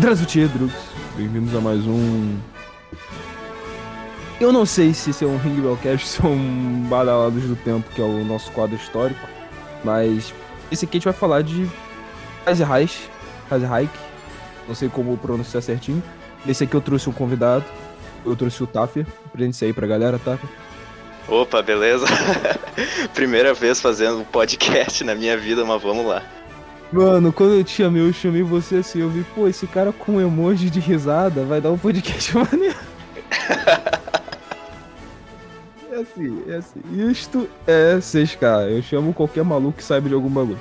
Drazutie Drugs, bem-vindos a mais um. Eu não sei se isso é um Ring Bellcast é um Badalados do Tempo, que é o nosso quadro histórico, mas esse aqui a gente vai falar de Hazerreich, Hazerreich, não sei como pronunciar certinho. Nesse aqui eu trouxe um convidado, eu trouxe o Taffer, presente aí pra galera, Taffer. Opa, beleza? Primeira vez fazendo um podcast na minha vida, mas vamos lá. Mano, quando eu te chamei, eu chamei você assim, eu vi, pô, esse cara com emoji de risada vai dar um podcast maneiro. é assim, é assim. Isto é 6K. Eu chamo qualquer maluco que saiba de algum bagulho.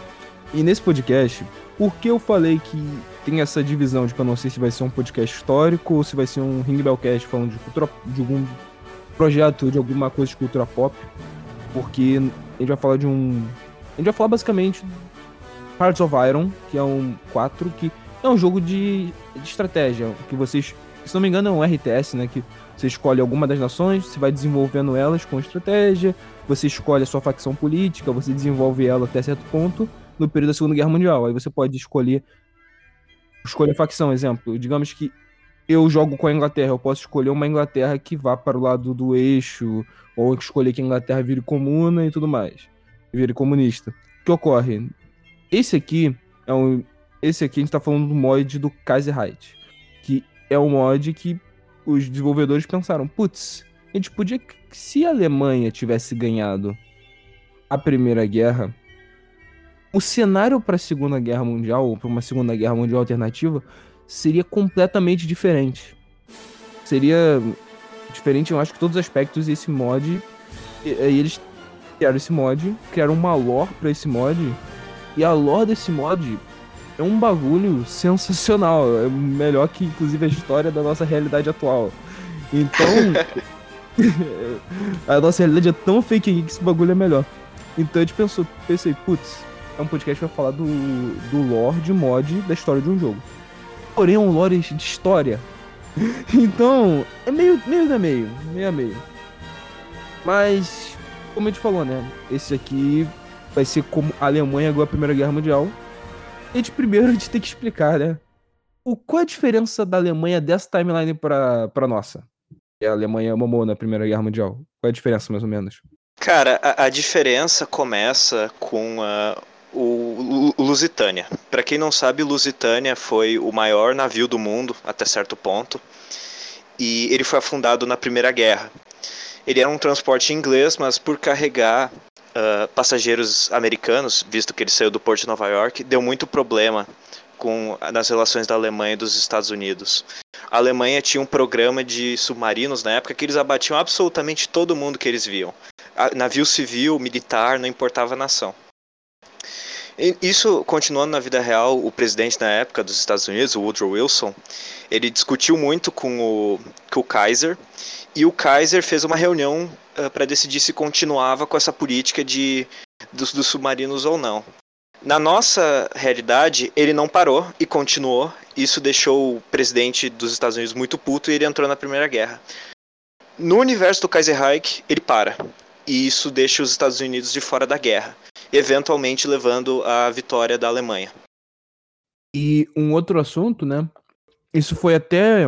E nesse podcast, por que eu falei que tem essa divisão de que eu não sei se vai ser um podcast histórico ou se vai ser um Ring Bellcast falando de cultura, de algum projeto, de alguma coisa de cultura pop? Porque a gente vai falar de um. A gente vai falar basicamente Hearts of Iron, que é um 4, que é um jogo de, de estratégia, que vocês, se não me engano, é um RTS, né? Que você escolhe alguma das nações, você vai desenvolvendo elas com estratégia, você escolhe a sua facção política, você desenvolve ela até certo ponto no período da Segunda Guerra Mundial. Aí você pode escolher escolher facção, exemplo. Digamos que eu jogo com a Inglaterra, eu posso escolher uma Inglaterra que vá para o lado do eixo, ou escolher que a Inglaterra vire comuna e tudo mais. Vire comunista. O que ocorre? Esse aqui é um. Esse aqui a gente tá falando do mod do Kaiserreich. Que é um mod que os desenvolvedores pensaram, putz, a gente podia. Se a Alemanha tivesse ganhado a Primeira Guerra, o cenário para a Segunda Guerra Mundial, ou para uma Segunda Guerra Mundial alternativa, seria completamente diferente. Seria diferente, eu acho que todos os aspectos desse mod. E, e eles criaram esse mod, criaram uma lore para esse mod e a lore desse mod é um bagulho sensacional. É melhor que, inclusive, a história da nossa realidade atual. Então. a nossa realidade é tão fake que esse bagulho é melhor. Então a gente pensou, pensei, putz, é um podcast que vai falar do, do lore de mod da história de um jogo. Porém, é um lore de história. então, é meio, meio a meio, meio a meio. Mas, como a gente falou, né? Esse aqui vai ser como a Alemanha ganhou a Primeira Guerra Mundial. E de primeiro a gente tem que explicar, né? O, qual é a diferença da Alemanha dessa timeline pra, pra nossa? A Alemanha mamou na Primeira Guerra Mundial. Qual é a diferença, mais ou menos? Cara, a, a diferença começa com uh, o, o Lusitânia. Para quem não sabe, Lusitânia foi o maior navio do mundo até certo ponto. E ele foi afundado na Primeira Guerra. Ele era um transporte inglês, mas por carregar uh, passageiros americanos, visto que ele saiu do porto de Nova York, deu muito problema com nas relações da Alemanha e dos Estados Unidos. A Alemanha tinha um programa de submarinos na época que eles abatiam absolutamente todo mundo que eles viam. A, navio civil, militar, não importava a nação. Isso, continuando na vida real, o presidente na época dos Estados Unidos, o Woodrow Wilson, ele discutiu muito com o, com o Kaiser e o Kaiser fez uma reunião uh, eh, para decidir se continuava com essa política de dos, dos submarinos ou não. Na nossa realidade, ele não parou e continuou. Isso deixou o presidente dos Estados Unidos muito puto e ele entrou na Primeira Guerra. No universo do Kaiserreich, ele para. E isso deixa os Estados Unidos de fora da guerra, eventualmente levando à vitória da Alemanha. E um outro assunto, né? Isso foi até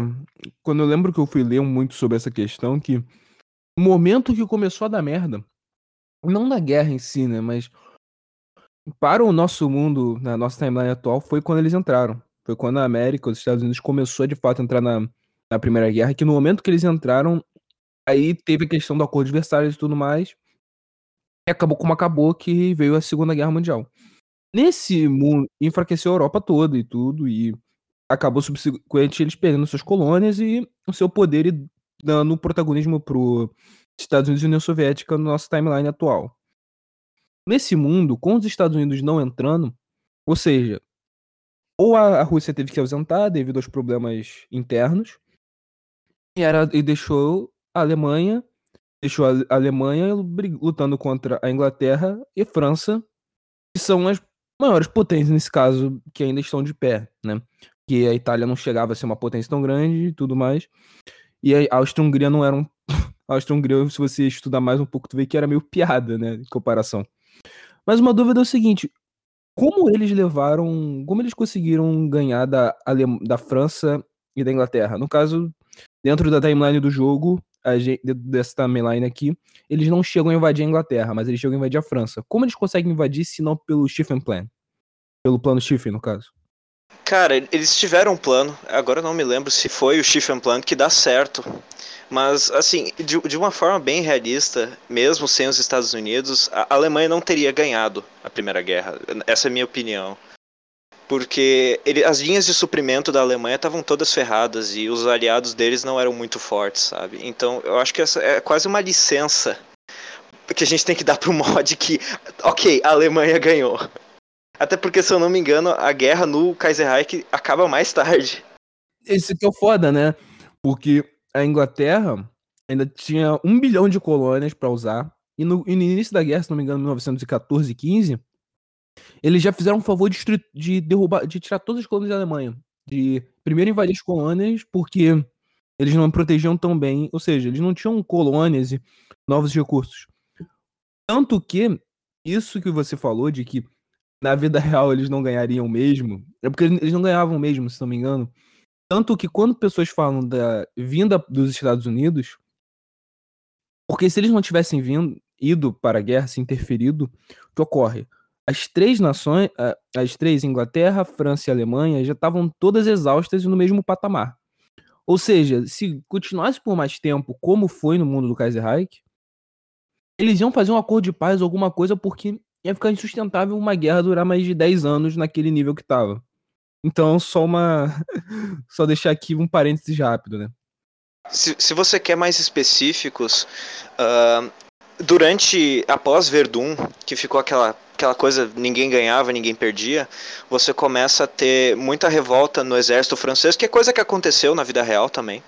quando eu lembro que eu fui ler muito sobre essa questão que o momento que começou a dar merda, não da guerra em si, né, mas para o nosso mundo, na nossa timeline atual, foi quando eles entraram. Foi quando a América, os Estados Unidos começou de fato a entrar na, na Primeira Guerra, que no momento que eles entraram, aí teve a questão do acordo de Versalhes e tudo mais, e acabou como acabou, que veio a Segunda Guerra Mundial. Nesse mundo, enfraqueceu a Europa toda e tudo, e acabou subsequente eles perdendo suas colônias e o seu poder e dando protagonismo para os Estados Unidos e União Soviética no nosso timeline atual. Nesse mundo, com os Estados Unidos não entrando, ou seja, ou a, Rússia teve que ausentar devido aos problemas internos, e, era, e deixou a Alemanha, deixou a Alemanha lutando contra a Inglaterra e França, que são as maiores potências nesse caso, que ainda estão de pé, né? Que a Itália não chegava a ser uma potência tão grande e tudo mais. E a Áustria-Hungria não era um. A Áustria-Hungria, se você estudar mais um pouco, tu vê que era meio piada, né? Em comparação. Mas uma dúvida é o seguinte: como eles levaram, como eles conseguiram ganhar da, da França e da Inglaterra. No caso, dentro da timeline do jogo, gente, dessa timeline aqui, eles não chegam a invadir a Inglaterra, mas eles chegam a invadir a França. Como eles conseguem invadir se não pelo Stephen Plan? Pelo plano Stephen, no caso. Cara, eles tiveram um plano, agora não me lembro se foi o Stephen Plan que dá certo. Mas, assim, de, de uma forma bem realista, mesmo sem os Estados Unidos, a Alemanha não teria ganhado a Primeira Guerra. Essa é a minha opinião porque ele, as linhas de suprimento da Alemanha estavam todas ferradas e os aliados deles não eram muito fortes, sabe? Então eu acho que essa é quase uma licença que a gente tem que dar pro mod que, ok, a Alemanha ganhou. Até porque, se eu não me engano, a guerra no Kaiserreich acaba mais tarde. Esse que é o foda, né? Porque a Inglaterra ainda tinha um bilhão de colônias para usar. E no, e no, início da guerra, se não me engano, em 1914 e 15, eles já fizeram um favor de, de derrubar, de tirar todas as colônias da Alemanha. De primeiro invadir as colônias, porque eles não protegiam tão bem, ou seja, eles não tinham colônias e novos recursos. Tanto que isso que você falou de que na vida real eles não ganhariam mesmo, é porque eles não ganhavam mesmo, se não me engano. Tanto que quando pessoas falam da vinda dos Estados Unidos, porque se eles não tivessem vindo, ido para a guerra, se interferido, o que ocorre? As três nações, as três, Inglaterra, França e Alemanha, já estavam todas exaustas no mesmo patamar. Ou seja, se continuasse por mais tempo, como foi no mundo do Kaiserreich, eles iam fazer um acordo de paz, alguma coisa, porque ia ficar insustentável uma guerra durar mais de 10 anos naquele nível que estava. Então, só uma. só deixar aqui um parênteses rápido, né? Se, se você quer mais específicos, uh, durante. após Verdun, que ficou aquela aquela coisa ninguém ganhava, ninguém perdia, você começa a ter muita revolta no exército francês, que é coisa que aconteceu na vida real também.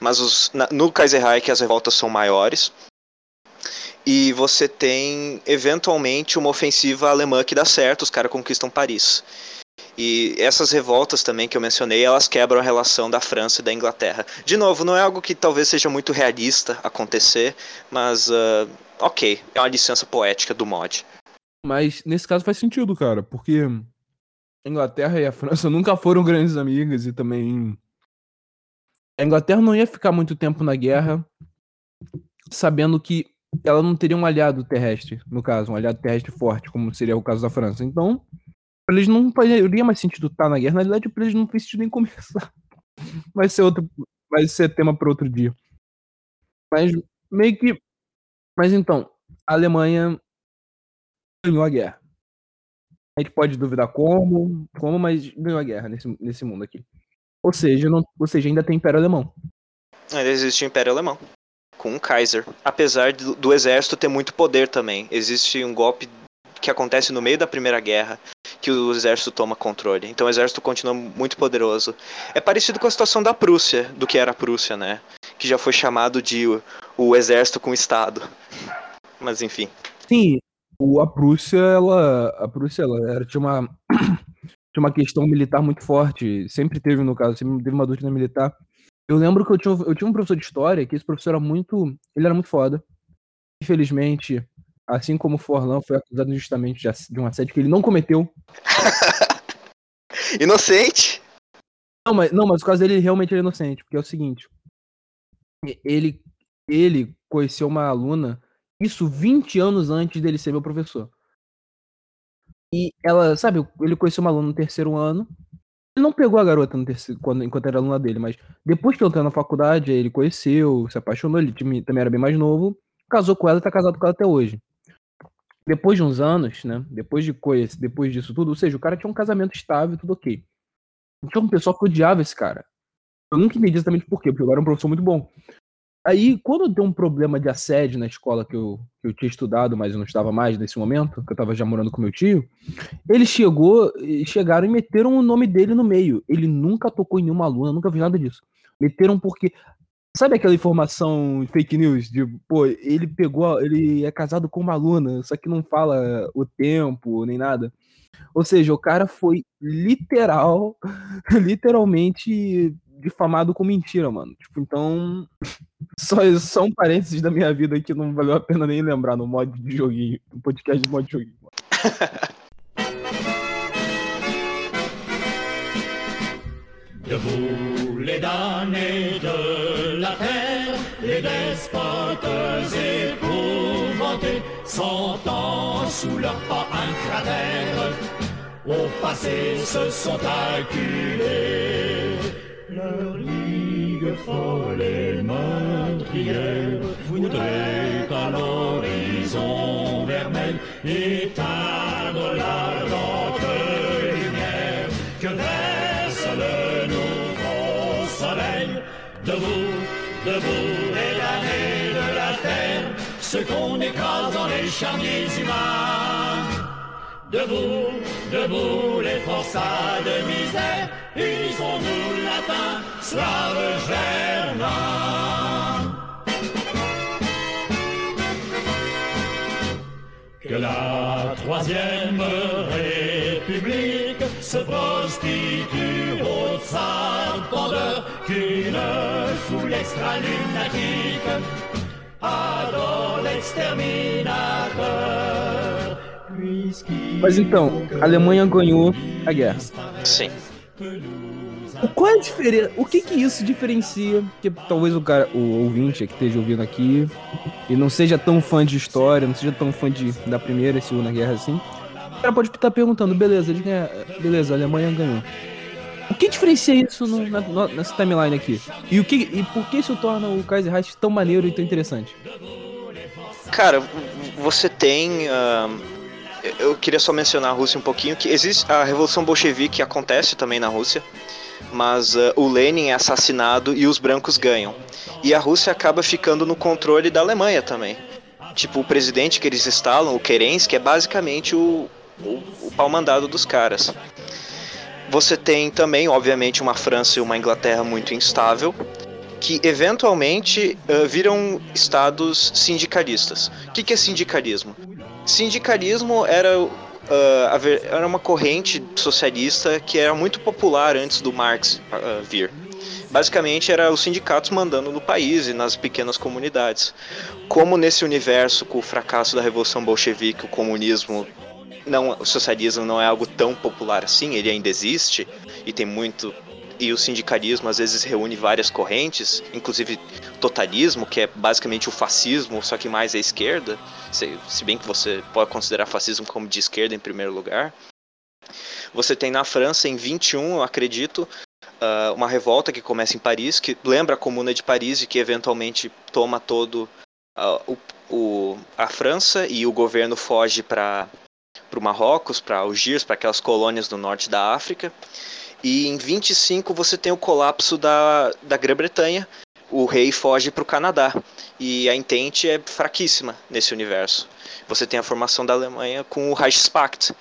Mas os, na, no Kaiserreich as revoltas são maiores. E você tem eventualmente uma ofensiva alemã que dá certo, os caras conquistam Paris. E essas revoltas também que eu mencionei, elas quebram a relação da França e da Inglaterra. De novo, não é algo que talvez seja muito realista acontecer, mas uh, ok, é uma licença poética do mod. Mas nesse caso faz sentido, cara, porque a Inglaterra e a França nunca foram grandes amigas e também. A Inglaterra não ia ficar muito tempo na guerra sabendo que ela não teria um aliado terrestre, no caso, um aliado terrestre forte, como seria o caso da França. Então, pra eles não faria mais sentido estar na guerra. Na verdade, pra eles não fez sentido nem começar. Vai ser outro. Vai ser tema para outro dia. Mas meio que. Mas então, a Alemanha ganhou a guerra. A gente pode duvidar como, como, mas ganhou a guerra nesse, nesse mundo aqui. Ou seja, não, ou seja, ainda tem Império Alemão. Ainda existe o Império Alemão. Com o Kaiser. Apesar do, do exército ter muito poder também. Existe um golpe que acontece no meio da Primeira Guerra que o exército toma controle. Então o exército continua muito poderoso. É parecido com a situação da Prússia, do que era a Prússia, né? Que já foi chamado de o, o exército com o Estado. Mas enfim. Sim, o, a Prússia, ela, a Prússia, ela era, tinha uma tinha uma questão militar muito forte, sempre teve no caso, sempre teve uma doutrina militar. Eu lembro que eu tinha, eu tinha um professor de história, que esse professor era muito, ele era muito foda. Infelizmente, assim como o Forlan foi acusado injustamente de, um assédio que ele não cometeu. Inocente. Não, mas, não, mas o caso dele realmente é inocente, porque é o seguinte, ele ele conheceu uma aluna isso 20 anos antes dele ser meu professor. E ela, sabe, ele conheceu uma aluna no terceiro ano. Ele não pegou a garota no terceiro, quando, enquanto era aluna dele, mas depois que eu entrou na faculdade, ele conheceu, se apaixonou, ele também era bem mais novo, casou com ela e tá casado com ela até hoje. Depois de uns anos, né? Depois de conhecer, depois disso tudo, ou seja, o cara tinha um casamento estável, tudo ok. Tinha um pessoal que odiava esse cara. Eu nunca entendi exatamente por quê, porque eu era um professor muito bom. Aí, quando deu um problema de assédio na escola que eu, que eu tinha estudado, mas eu não estava mais nesse momento, que eu estava já morando com meu tio, ele chegou, chegaram e meteram o nome dele no meio. Ele nunca tocou em nenhuma aluna, nunca vi nada disso. Meteram porque. Sabe aquela informação fake news de, pô, ele pegou, ele é casado com uma aluna, só que não fala o tempo nem nada. Ou seja, o cara foi literal, literalmente difamado com mentira, mano. Tipo, então. Só, só um parênteses da minha vida que não valeu a pena nem lembrar no mod de joguinho, no podcast de mod de joguinho. De vous, les damnés de la terre, les despotes épouvantés, sentant sous leurs pas un cratère, au passé se sont acculés. Leur ligue folle et meurtrière voudrait à l'horizon vermeil éteindre l'ardente lumière que verse le nouveau soleil. Debout, debout damnés de la terre, ceux qu'on écrase dans les charniers humains. Debout, debout les forçats de misère, unissons-nous latin, slaves germains. Que la troisième république se prostitue au sarpendeur qu'une foule extra-lunatique adore l'exterminateur. Mas então, a Alemanha ganhou a guerra. Sim. O- Qual é a diferença? O que que isso diferencia? Que talvez o cara, o ouvinte que esteja ouvindo aqui e não seja tão fã de história, não seja tão fã de, da primeira e segunda guerra assim. O cara pode estar perguntando, beleza, eles ganharam- beleza, a Alemanha ganhou. O que diferencia isso no- na- no- nessa timeline aqui? E o que e por que isso torna o Kaiser Reich tão maneiro e tão interessante? Cara, você tem. ahn, eu queria só mencionar a Rússia um pouquinho, que existe a Revolução Bolchevique acontece também na Rússia, mas ah, o Lenin é assassinado e os brancos ganham. E a Rússia acaba ficando no controle da Alemanha também. Tipo, o presidente que eles instalam, o Kerensky, é basicamente o, o, o pau-mandado dos caras. Você tem também, obviamente, uma França e uma Inglaterra muito instável, que eventualmente ah, viram estados sindicalistas. O que, que é sindicalismo? Sindicalismo era, ver- era uma corrente socialista que era muito popular antes do Marx ah, vir. Basicamente era os sindicatos mandando no país e nas pequenas comunidades. Como nesse universo, com o fracasso da Revolução Bolchevique, o comunismo não, o socialismo não é algo tão popular assim, ele ainda existe e tem muito e o sindicalismo às vezes reúne várias correntes, inclusive totalismo, que é basicamente o fascismo, só que mais à esquerda, se, se bem que você pode considerar fascismo como de esquerda em primeiro lugar. Você tem na França, em 21, eu acredito, ah, uma revolta que começa em Paris, que lembra a Comuna de Paris e que eventualmente toma todo ah, o, o- a França e o governo foge para o Marrocos, para Algiers, para aquelas colônias do norte da África. E em 25 você tem o colapso da, da Grã-Bretanha, o rei foge para o Canadá. E a Entente é fraquíssima nesse universo. Você tem a formação da Alemanha com o Reichspakt,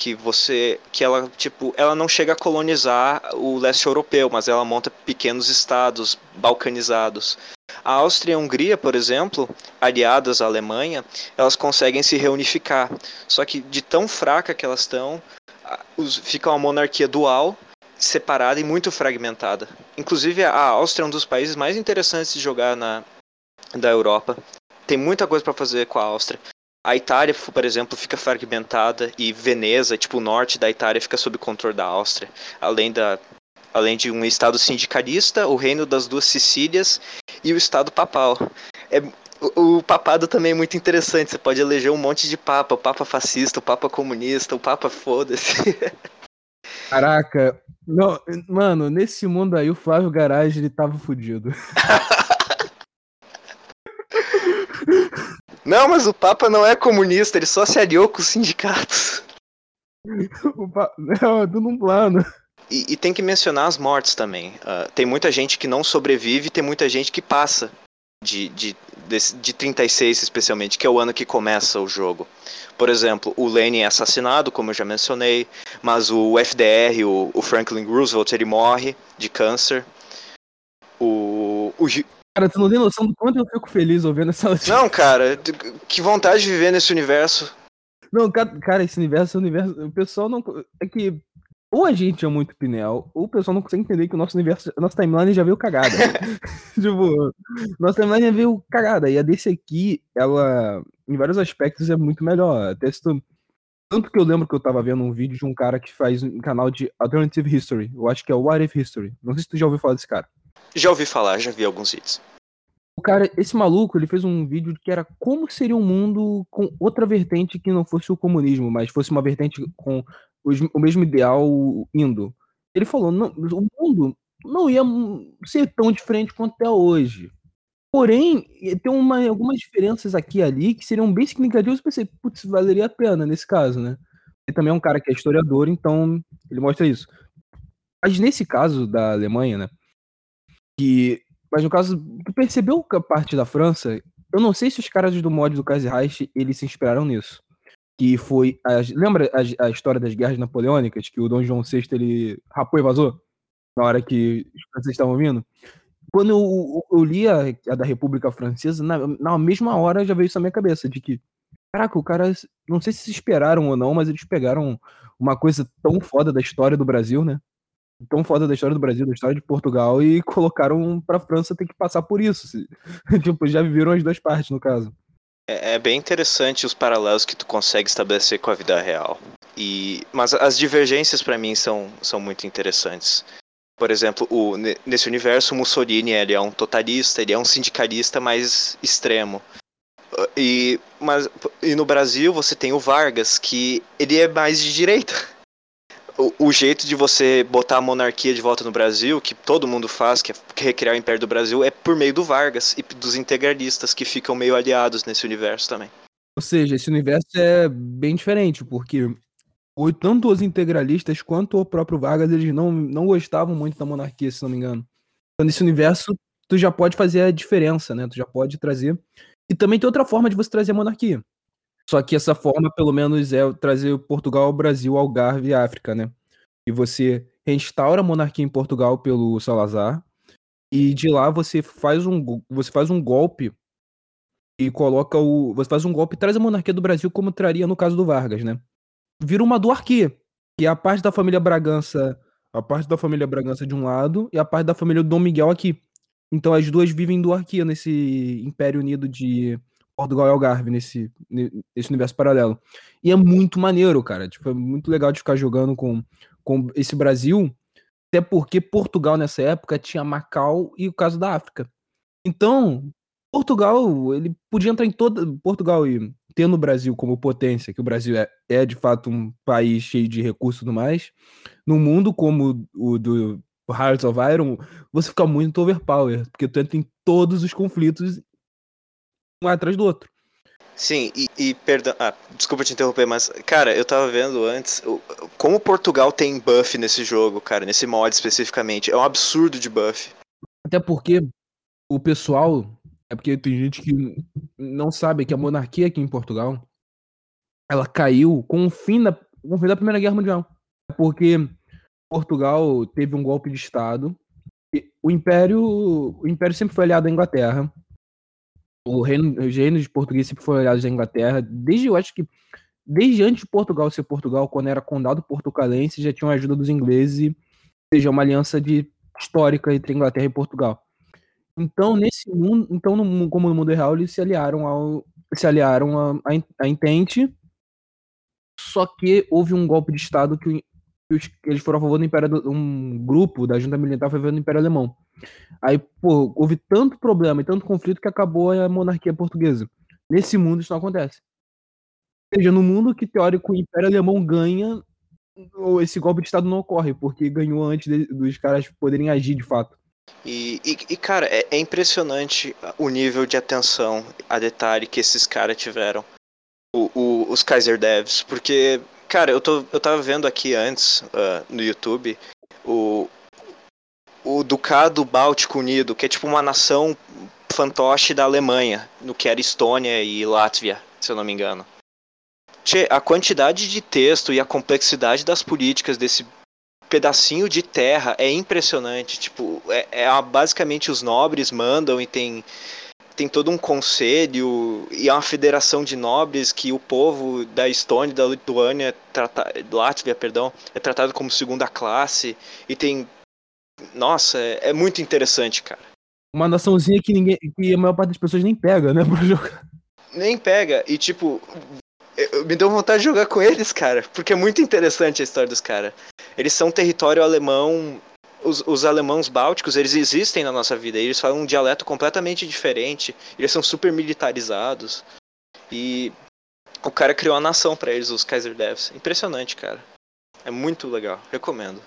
que você que ela tipo ela não chega a colonizar o leste europeu mas ela monta pequenos estados balcanizados a Áustria e a Hungria por exemplo aliadas à Alemanha elas conseguem se reunificar só que de tão fraca que elas estão fica uma monarquia dual separada e muito fragmentada inclusive a Áustria é um dos países mais interessantes de jogar na da Europa tem muita coisa para fazer com a Áustria a Itália, por exemplo, fica fragmentada e Veneza, tipo o norte da Itália, fica sob controle da Áustria. Além, da, além de um estado sindicalista, o reino das duas Sicílias e o estado papal. É, o, o papado também é muito interessante. Você pode eleger um monte de papa, o papa fascista, o papa comunista, o papa foda-se. Caraca, não, mano, nesse mundo aí o Flávio Garage ele tava fudido. Não, mas o papa não é comunista, ele só se aliou com os sindicatos. O pa- Não, é tudo um plano. E, e tem que mencionar as mortes também. Ah, tem muita gente que não sobrevive, tem muita gente que passa de, de, desse- de 36 especialmente, que é o ano que começa o jogo. Por exemplo, o Lenin é assassinado, como eu já mencionei, mas o FDR, o, o Franklin Roosevelt, ele morre de câncer. O, o Cara, tu não tem noção do quanto eu fico feliz ouvindo essa notícia. Não, cara, que vontade de viver nesse universo. Não, ca- cara, esse universo, esse universo, o pessoal não. É que. Ou a gente é muito pinel, ou o pessoal não consegue entender que o nosso universo, nossa timeline já veio cagada. tipo, nossa timeline já veio cagada. E a desse aqui, ela, em vários aspectos, é muito melhor. Até se tu Tanto que eu lembro que eu tava vendo um vídeo de um cara que faz um canal de Alternative History. Eu acho que é o What If History. Não sei se tu já ouviu falar desse cara. Já ouvi falar, já vi alguns vídeos. O cara, esse maluco, ele fez um vídeo que era como seria um mundo com outra vertente que não fosse o comunismo, mas fosse uma vertente com o mesmo ideal indo. Ele falou, não, o mundo não ia ser tão diferente quanto é hoje. Porém, tem uma, algumas diferenças aqui e ali que seriam bem significativas. Eu pensei, putz, valeria a pena nesse caso, né? Ele também é um cara que é historiador, então ele mostra isso. Mas nesse caso da Alemanha, né? Que, mas no caso, tu percebeu que a parte da França, eu não sei se os caras do mod do Kaiserreich, eles se inspiraram nisso. Que foi, as- lembra a, a história das guerras napoleônicas, que o Dom João VI, ele rapou e vazou? Na hora que os franceses estavam vindo? Quando eu, eu li a, a da República Francesa, na, na mesma hora já veio isso na minha cabeça, de que, caraca, o cara, não sei se esperaram ou não, mas eles pegaram uma coisa tão foda da história do Brasil, né? Tão foda da história do Brasil, da história de Portugal, e colocaram pra França ter que passar por isso. tipo, já viveram as duas partes, no caso. É, é bem interessante os paralelos que tu consegue estabelecer com a vida real. E, mas as divergências pra mim são, são muito interessantes. Por exemplo, o, ne- nesse universo, Mussolini ele é um totalista, ele é um sindicalista mais extremo. E, mas, e no Brasil você tem o Vargas, que ele é mais de direita. O, jeito de você botar a monarquia de volta no Brasil, que todo mundo faz, que é recriar o Império do Brasil, é por meio do Vargas e dos integralistas que ficam meio aliados nesse universo também. Ou seja, esse universo é bem diferente, porque tanto os integralistas quanto o próprio Vargas, eles não, não gostavam muito da monarquia, se não me engano. Então, nesse universo, tu já pode fazer a diferença, né? Tu já pode trazer. E também tem outra forma de você trazer a monarquia. Só que essa forma, pelo menos, é trazer Portugal, Brasil, Algarve e África, né? E você restaura a monarquia em Portugal pelo Salazar. E de lá você faz um, você faz um golpe e coloca o. Você faz um golpe e traz a monarquia do Brasil como traria no caso do Vargas, né? Vira uma duarquia, que é a parte da família Bragança, a parte da família Bragança de um lado e a parte da família Dom Miguel aqui. Então as duas vivem em duarquia nesse Império Unido de Portugal e Algarve, nesse, ne- nesse universo paralelo. E é muito maneiro, cara. Tipo, é muito legal de ficar jogando com, com esse Brasil, até porque Portugal nessa época tinha Macau e o caso da África. Então, Portugal, ele podia entrar em toda. Portugal e tendo o Brasil como potência, que o Brasil é, é de fato um país cheio de recursos tudo mais, num mundo como o do Hearts of Iron, você fica muito overpower, porque tu entra em todos os conflitos um atrás do outro. Sim, e, e perdão. Ah, desculpa te interromper, mas, cara, eu tava vendo antes. Como Portugal tem buff nesse jogo, cara, nesse mod especificamente. É um absurdo de buff. Até porque o pessoal. É porque tem gente que não sabe que a monarquia aqui em Portugal ela caiu com o fim da, com o fim da Primeira Guerra Mundial. É Porque Portugal teve um golpe de Estado. o Império, o Império sempre foi aliado à Inglaterra. O reino, os reinos portugueses sempre foram aliados à Inglaterra. Desde, eu acho que, desde antes de Portugal ser Portugal, quando era condado portucalense, já tinham a ajuda dos ingleses. Ou seja, uma aliança de, histórica entre Inglaterra e Portugal. Então, nesse mundo, então no, como no mundo real, eles se aliaram ao se aliaram a Entente. Só que houve um golpe de estado que, que eles foram a favor do Império um grupo da junta militar foi a favor do Império Alemão. Aí, pô, houve tanto problema e tanto conflito que acabou a monarquia portuguesa. Nesse mundo isso não acontece. Ou seja, no mundo que teórico o Império Alemão ganha, esse golpe de estado não ocorre, porque ganhou antes de- dos caras poderem agir de fato. E, e, e, cara, é, é impressionante o nível de atenção a detalhe que esses caras tiveram. O, o- os Kaiser Devs. Porque, cara, eu, tô, eu tava vendo aqui antes, ah, no YouTube, o, o Ducado Báltico Unido, que é tipo uma nação fantoche da Alemanha, no que era Estônia e Látvia, se eu não me engano. Tchê, a quantidade de texto e a complexidade das políticas desse pedacinho de terra é impressionante. Tipo, é, é basicamente os nobres mandam e tem, tem todo um conselho e é uma federação de nobres que o povo da Estônia da Lituânia, trata, Látvia, perdão, é tratado como segunda classe e tem. Nossa, é, é muito interessante, cara. Uma naçãozinha que ninguém. que a maior parte das pessoas nem pega, né, pra jogar. Nem pega. E tipo, me deu vontade de jogar com eles, cara, porque é muito interessante a história dos caras. Eles são território alemão. Os, os alemãos bálticos, eles existem na nossa vida. Eles falam um dialeto completamente diferente. Eles são super militarizados. E o cara criou uma nação pra eles, os Kaiser Devs. Impressionante, cara. É muito legal. Recomendo.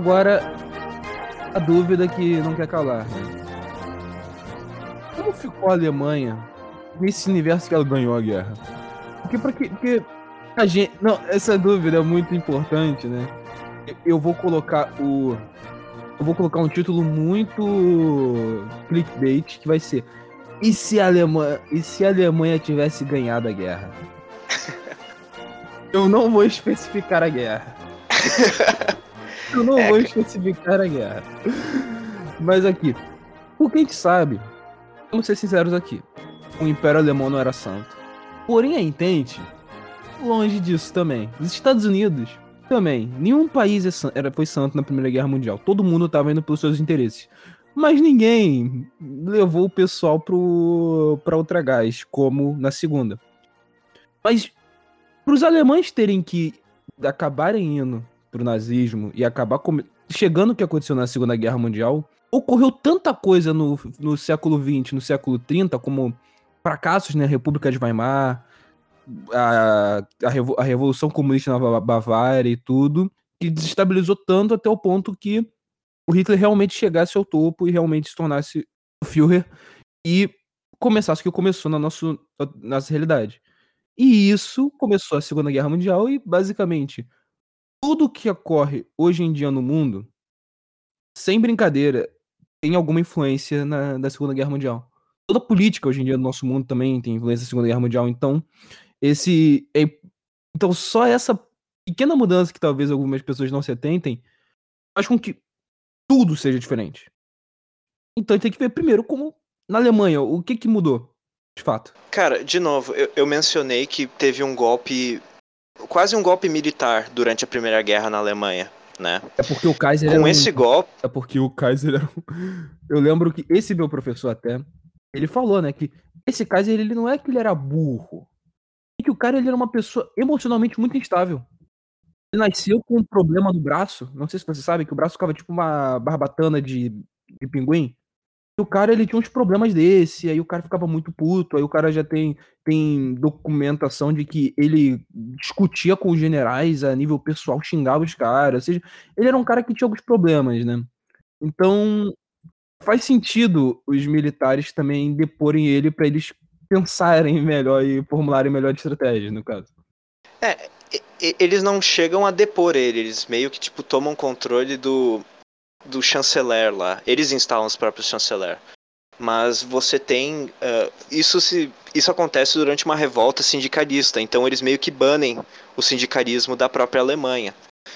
Agora, a dúvida que não quer calar. Como ficou a Alemanha nesse universo que ela ganhou a guerra? Porque, porque, porque a gente. Não, essa dúvida é muito importante, né? Eu- Eu vou colocar o. Eu vou colocar um título muito clickbait que vai ser. E se a Alemanha, e se a Alemanha tivesse ganhado a guerra? Eu não vou especificar a guerra. Eu não É, vou especificar a guerra. Mas aqui, o que a gente sabe, vamos ser sinceros aqui, o Império Alemão não era santo. Porém, a entende, longe disso também. Os Estados Unidos também. Nenhum país é era, foi santo na Primeira Guerra Mundial. Todo mundo estava indo pelos seus interesses. Mas ninguém levou o pessoal pro, pra outra gás, como na Segunda. Mas para os alemães terem que acabarem indo pro nazismo e acabar come- chegando o que aconteceu na Segunda Guerra Mundial, ocorreu tanta coisa no, no século XX, no século 30, como fracassos na República de Weimar, a, a, revo- a Revolução Comunista na Ba- Bavária e tudo, que desestabilizou tanto até o ponto que o Hitler realmente chegasse ao topo e realmente se tornasse o Führer e começasse o que começou na nossa, nossa realidade. E isso começou a Segunda Guerra Mundial e, basicamente, tudo que ocorre hoje em dia no mundo, sem brincadeira, tem alguma influência na, da Segunda Guerra Mundial. Toda política hoje em dia do nosso mundo também tem influência da Segunda Guerra Mundial. Então, esse. é- então, só essa pequena mudança que talvez algumas pessoas não se atentem faz com que tudo seja diferente. Então, tem que ver primeiro como na Alemanha, o que que mudou, de fato. Cara, de novo, eu, eu mencionei que teve um golpe, quase um golpe militar durante a Primeira Guerra na Alemanha, né? É porque o Kaiser era Com um- esse golpe, É porque o Kaiser era um... Eu lembro que esse meu professor até, ele falou, né, que esse Kaiser, ele não é que ele era burro. É que o cara, ele era uma pessoa emocionalmente muito instável. Ele nasceu com um problema no braço, não sei se você sabe, que o braço ficava tipo uma barbatana de, de pinguim. O cara, ele tinha uns problemas desse, aí o cara ficava muito puto, aí o cara já tem, tem documentação de que ele discutia com os generais a nível pessoal, xingava os caras, ou seja, ele era um cara que tinha alguns problemas, né? Então, faz sentido os militares também deporem ele para eles pensarem melhor e formularem melhor estratégia, no caso. e- eles não chegam a depor ele, eles meio que tipo tomam controle do do chanceler lá. Eles instalam os próprios chanceler. Mas você tem ah, isso se isso acontece durante uma revolta sindicalista, então eles meio que banem o sindicalismo da própria Alemanha.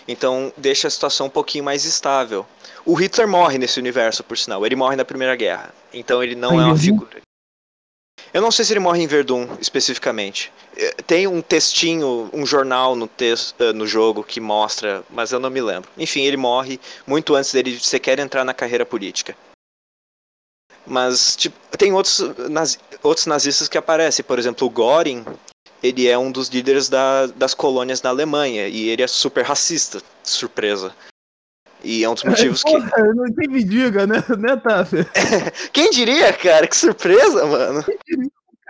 Então deixa a situação um pouquinho mais estável. O Hitler morre nesse universo, por sinal. Ele morre na Primeira Guerra. Então ele não em é uma figura. Eu não sei se ele morre em Verdun especificamente. Eh, Tem um textinho, um jornal no, texto, eh, no jogo que mostra, mas eu não me lembro. Enfim, ele morre muito antes dele sequer entrar na carreira política. Mas tipo, tem outros, nazi- outros nazistas que aparecem. Por exemplo, o Göring, ele é um dos líderes da- das colônias na Alemanha. E ele é super racista. Surpresa. E é um dos motivos que. Porra, não tem me diga, né, né Taffer? Quem diria, cara? Que surpresa, mano.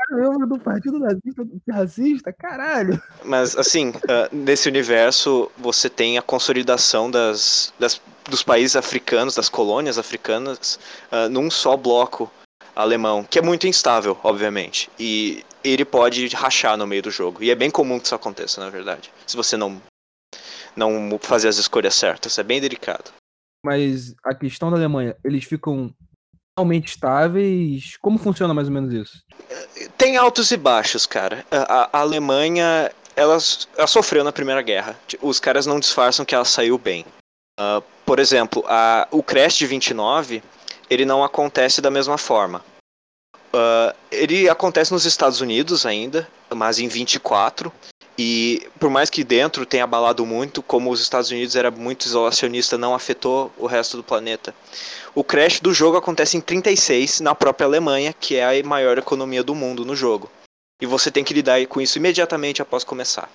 Caramba, do partido nazista, racista, caralho. Mas, assim, ah, nesse universo, você tem a consolidação das, das- dos países africanos, das colônias africanas, ah, num só bloco alemão, que é muito instável, obviamente. E ele pode rachar no meio do jogo. E é bem comum que isso aconteça, na verdade. Se você não, não fazer as escolhas certas. É bem delicado. Mas a questão da Alemanha, eles ficam realmente estáveis? Como funciona mais ou menos isso? Tem altos e baixos, cara. A, a- Alemanha ela, ela sofreu na Primeira Guerra. Os caras não disfarçam que ela saiu bem. Uh, por exemplo, a, o Crash de 29, ele não acontece da mesma forma. Uh, ele acontece nos Estados Unidos ainda, mas em 24. E por mais que dentro tenha abalado muito, como os Estados Unidos era muito isolacionista, não afetou o resto do planeta. O crash do jogo acontece em 36, na própria Alemanha, que é a maior economia do mundo no jogo. E você tem que lidar com isso imediatamente após começar.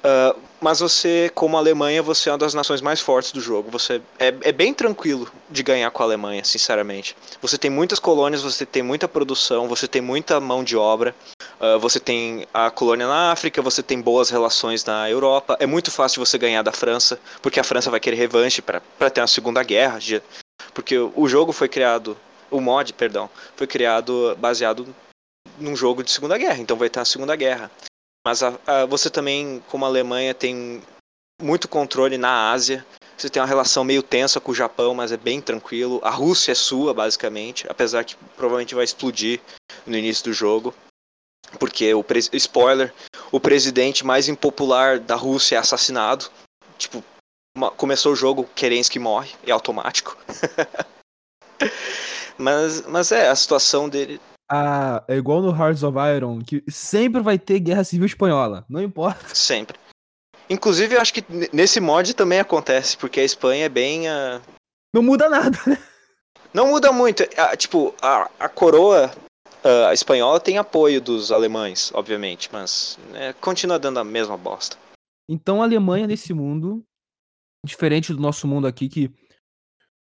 Uh, mas você, como Alemanha, você é uma das nações mais fortes do jogo. Você é, é, bem tranquilo de ganhar com a Alemanha, sinceramente. Você tem muitas colônias, você tem muita produção, você tem muita mão de obra. Uh, você tem a colônia na África, você tem boas relações na Europa. É muito fácil você ganhar da França, porque a França vai querer revanche para ter uma segunda guerra. Porque o jogo foi criado, o mod, perdão, foi criado baseado num jogo de Segunda Guerra, então vai ter uma Segunda Guerra. Mas a, a, você também, como a Alemanha, tem muito controle na Ásia. Você tem uma relação meio tensa com o Japão, mas é bem tranquilo. A Rússia é sua, basicamente, apesar que provavelmente vai explodir no início do jogo. Porque o spoiler, o presidente mais impopular da Rússia é assassinado. Tipo, uma, começou o jogo, Kerensky morre, é automático. mas, mas é, a situação dele a, é igual no Hearts of Iron, que sempre vai ter guerra civil espanhola, não importa. Sempre. Inclusive, eu acho que nesse mod também acontece, porque a Espanha é bem. Uh... Não muda nada, né? Não muda muito. A, tipo, a, a coroa uh, a espanhola tem apoio dos alemães, obviamente, mas né, continua dando a mesma bosta. Então a Alemanha nesse mundo, diferente do nosso mundo aqui, que,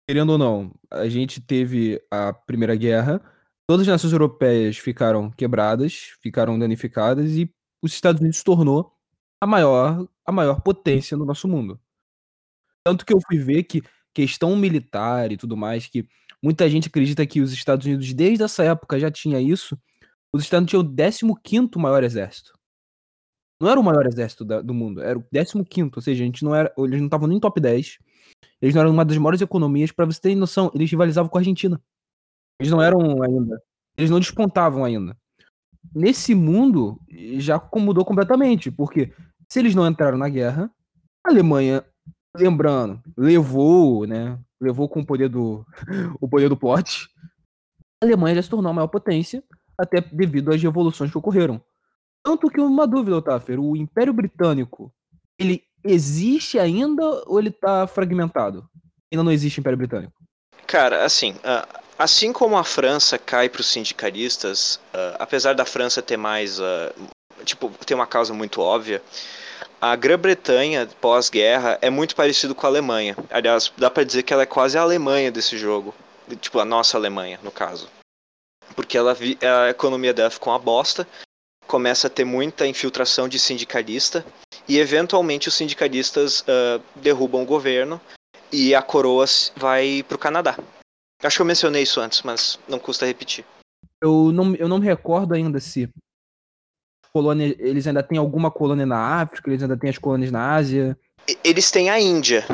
querendo ou não, a gente teve a Primeira Guerra Todas as nações europeias ficaram quebradas, ficaram danificadas e os Estados Unidos se tornou a maior, a maior potência no nosso mundo. Tanto que eu fui ver que questão militar e tudo mais, que muita gente acredita que os Estados Unidos, desde essa época, já tinha isso. Os Estados Unidos tinham o 15 maior exército. Não era o maior exército da, do mundo, era o 15, ou seja, a gente não era, eles não estavam nem top 10. Eles não eram uma das maiores economias, para você ter noção, eles rivalizavam com a Argentina. Eles não eram ainda. Eles não despontavam ainda. Nesse mundo, já mudou completamente, porque se eles não entraram na guerra, a Alemanha, lembrando, levou, né? Levou com o poder do, o poder do pote. A Alemanha já se tornou a maior potência, até devido às revoluções que ocorreram. Tanto que uma dúvida, Otávio, o Império Britânico, ele existe ainda ou ele tá fragmentado? Ainda não existe Império Britânico? Cara, assim, Assim como a França cai para os sindicalistas, uh, apesar da França ter mais, uh, tipo, ter uma causa muito óbvia, a Grã-Bretanha pós-guerra é muito parecido com a Alemanha. Aliás, dá para dizer que ela é quase a Alemanha desse jogo, tipo a nossa Alemanha, no caso, porque ela a economia dela ficou uma bosta, começa a ter muita infiltração de sindicalista e eventualmente os sindicalistas derrubam o governo e a coroa vai para o Canadá. Acho que eu mencionei isso antes, mas não custa repetir. Eu não, eu não me recordo ainda se colônia, eles ainda têm alguma colônia na África, eles ainda têm as colônias na Ásia. Eles têm a Índia,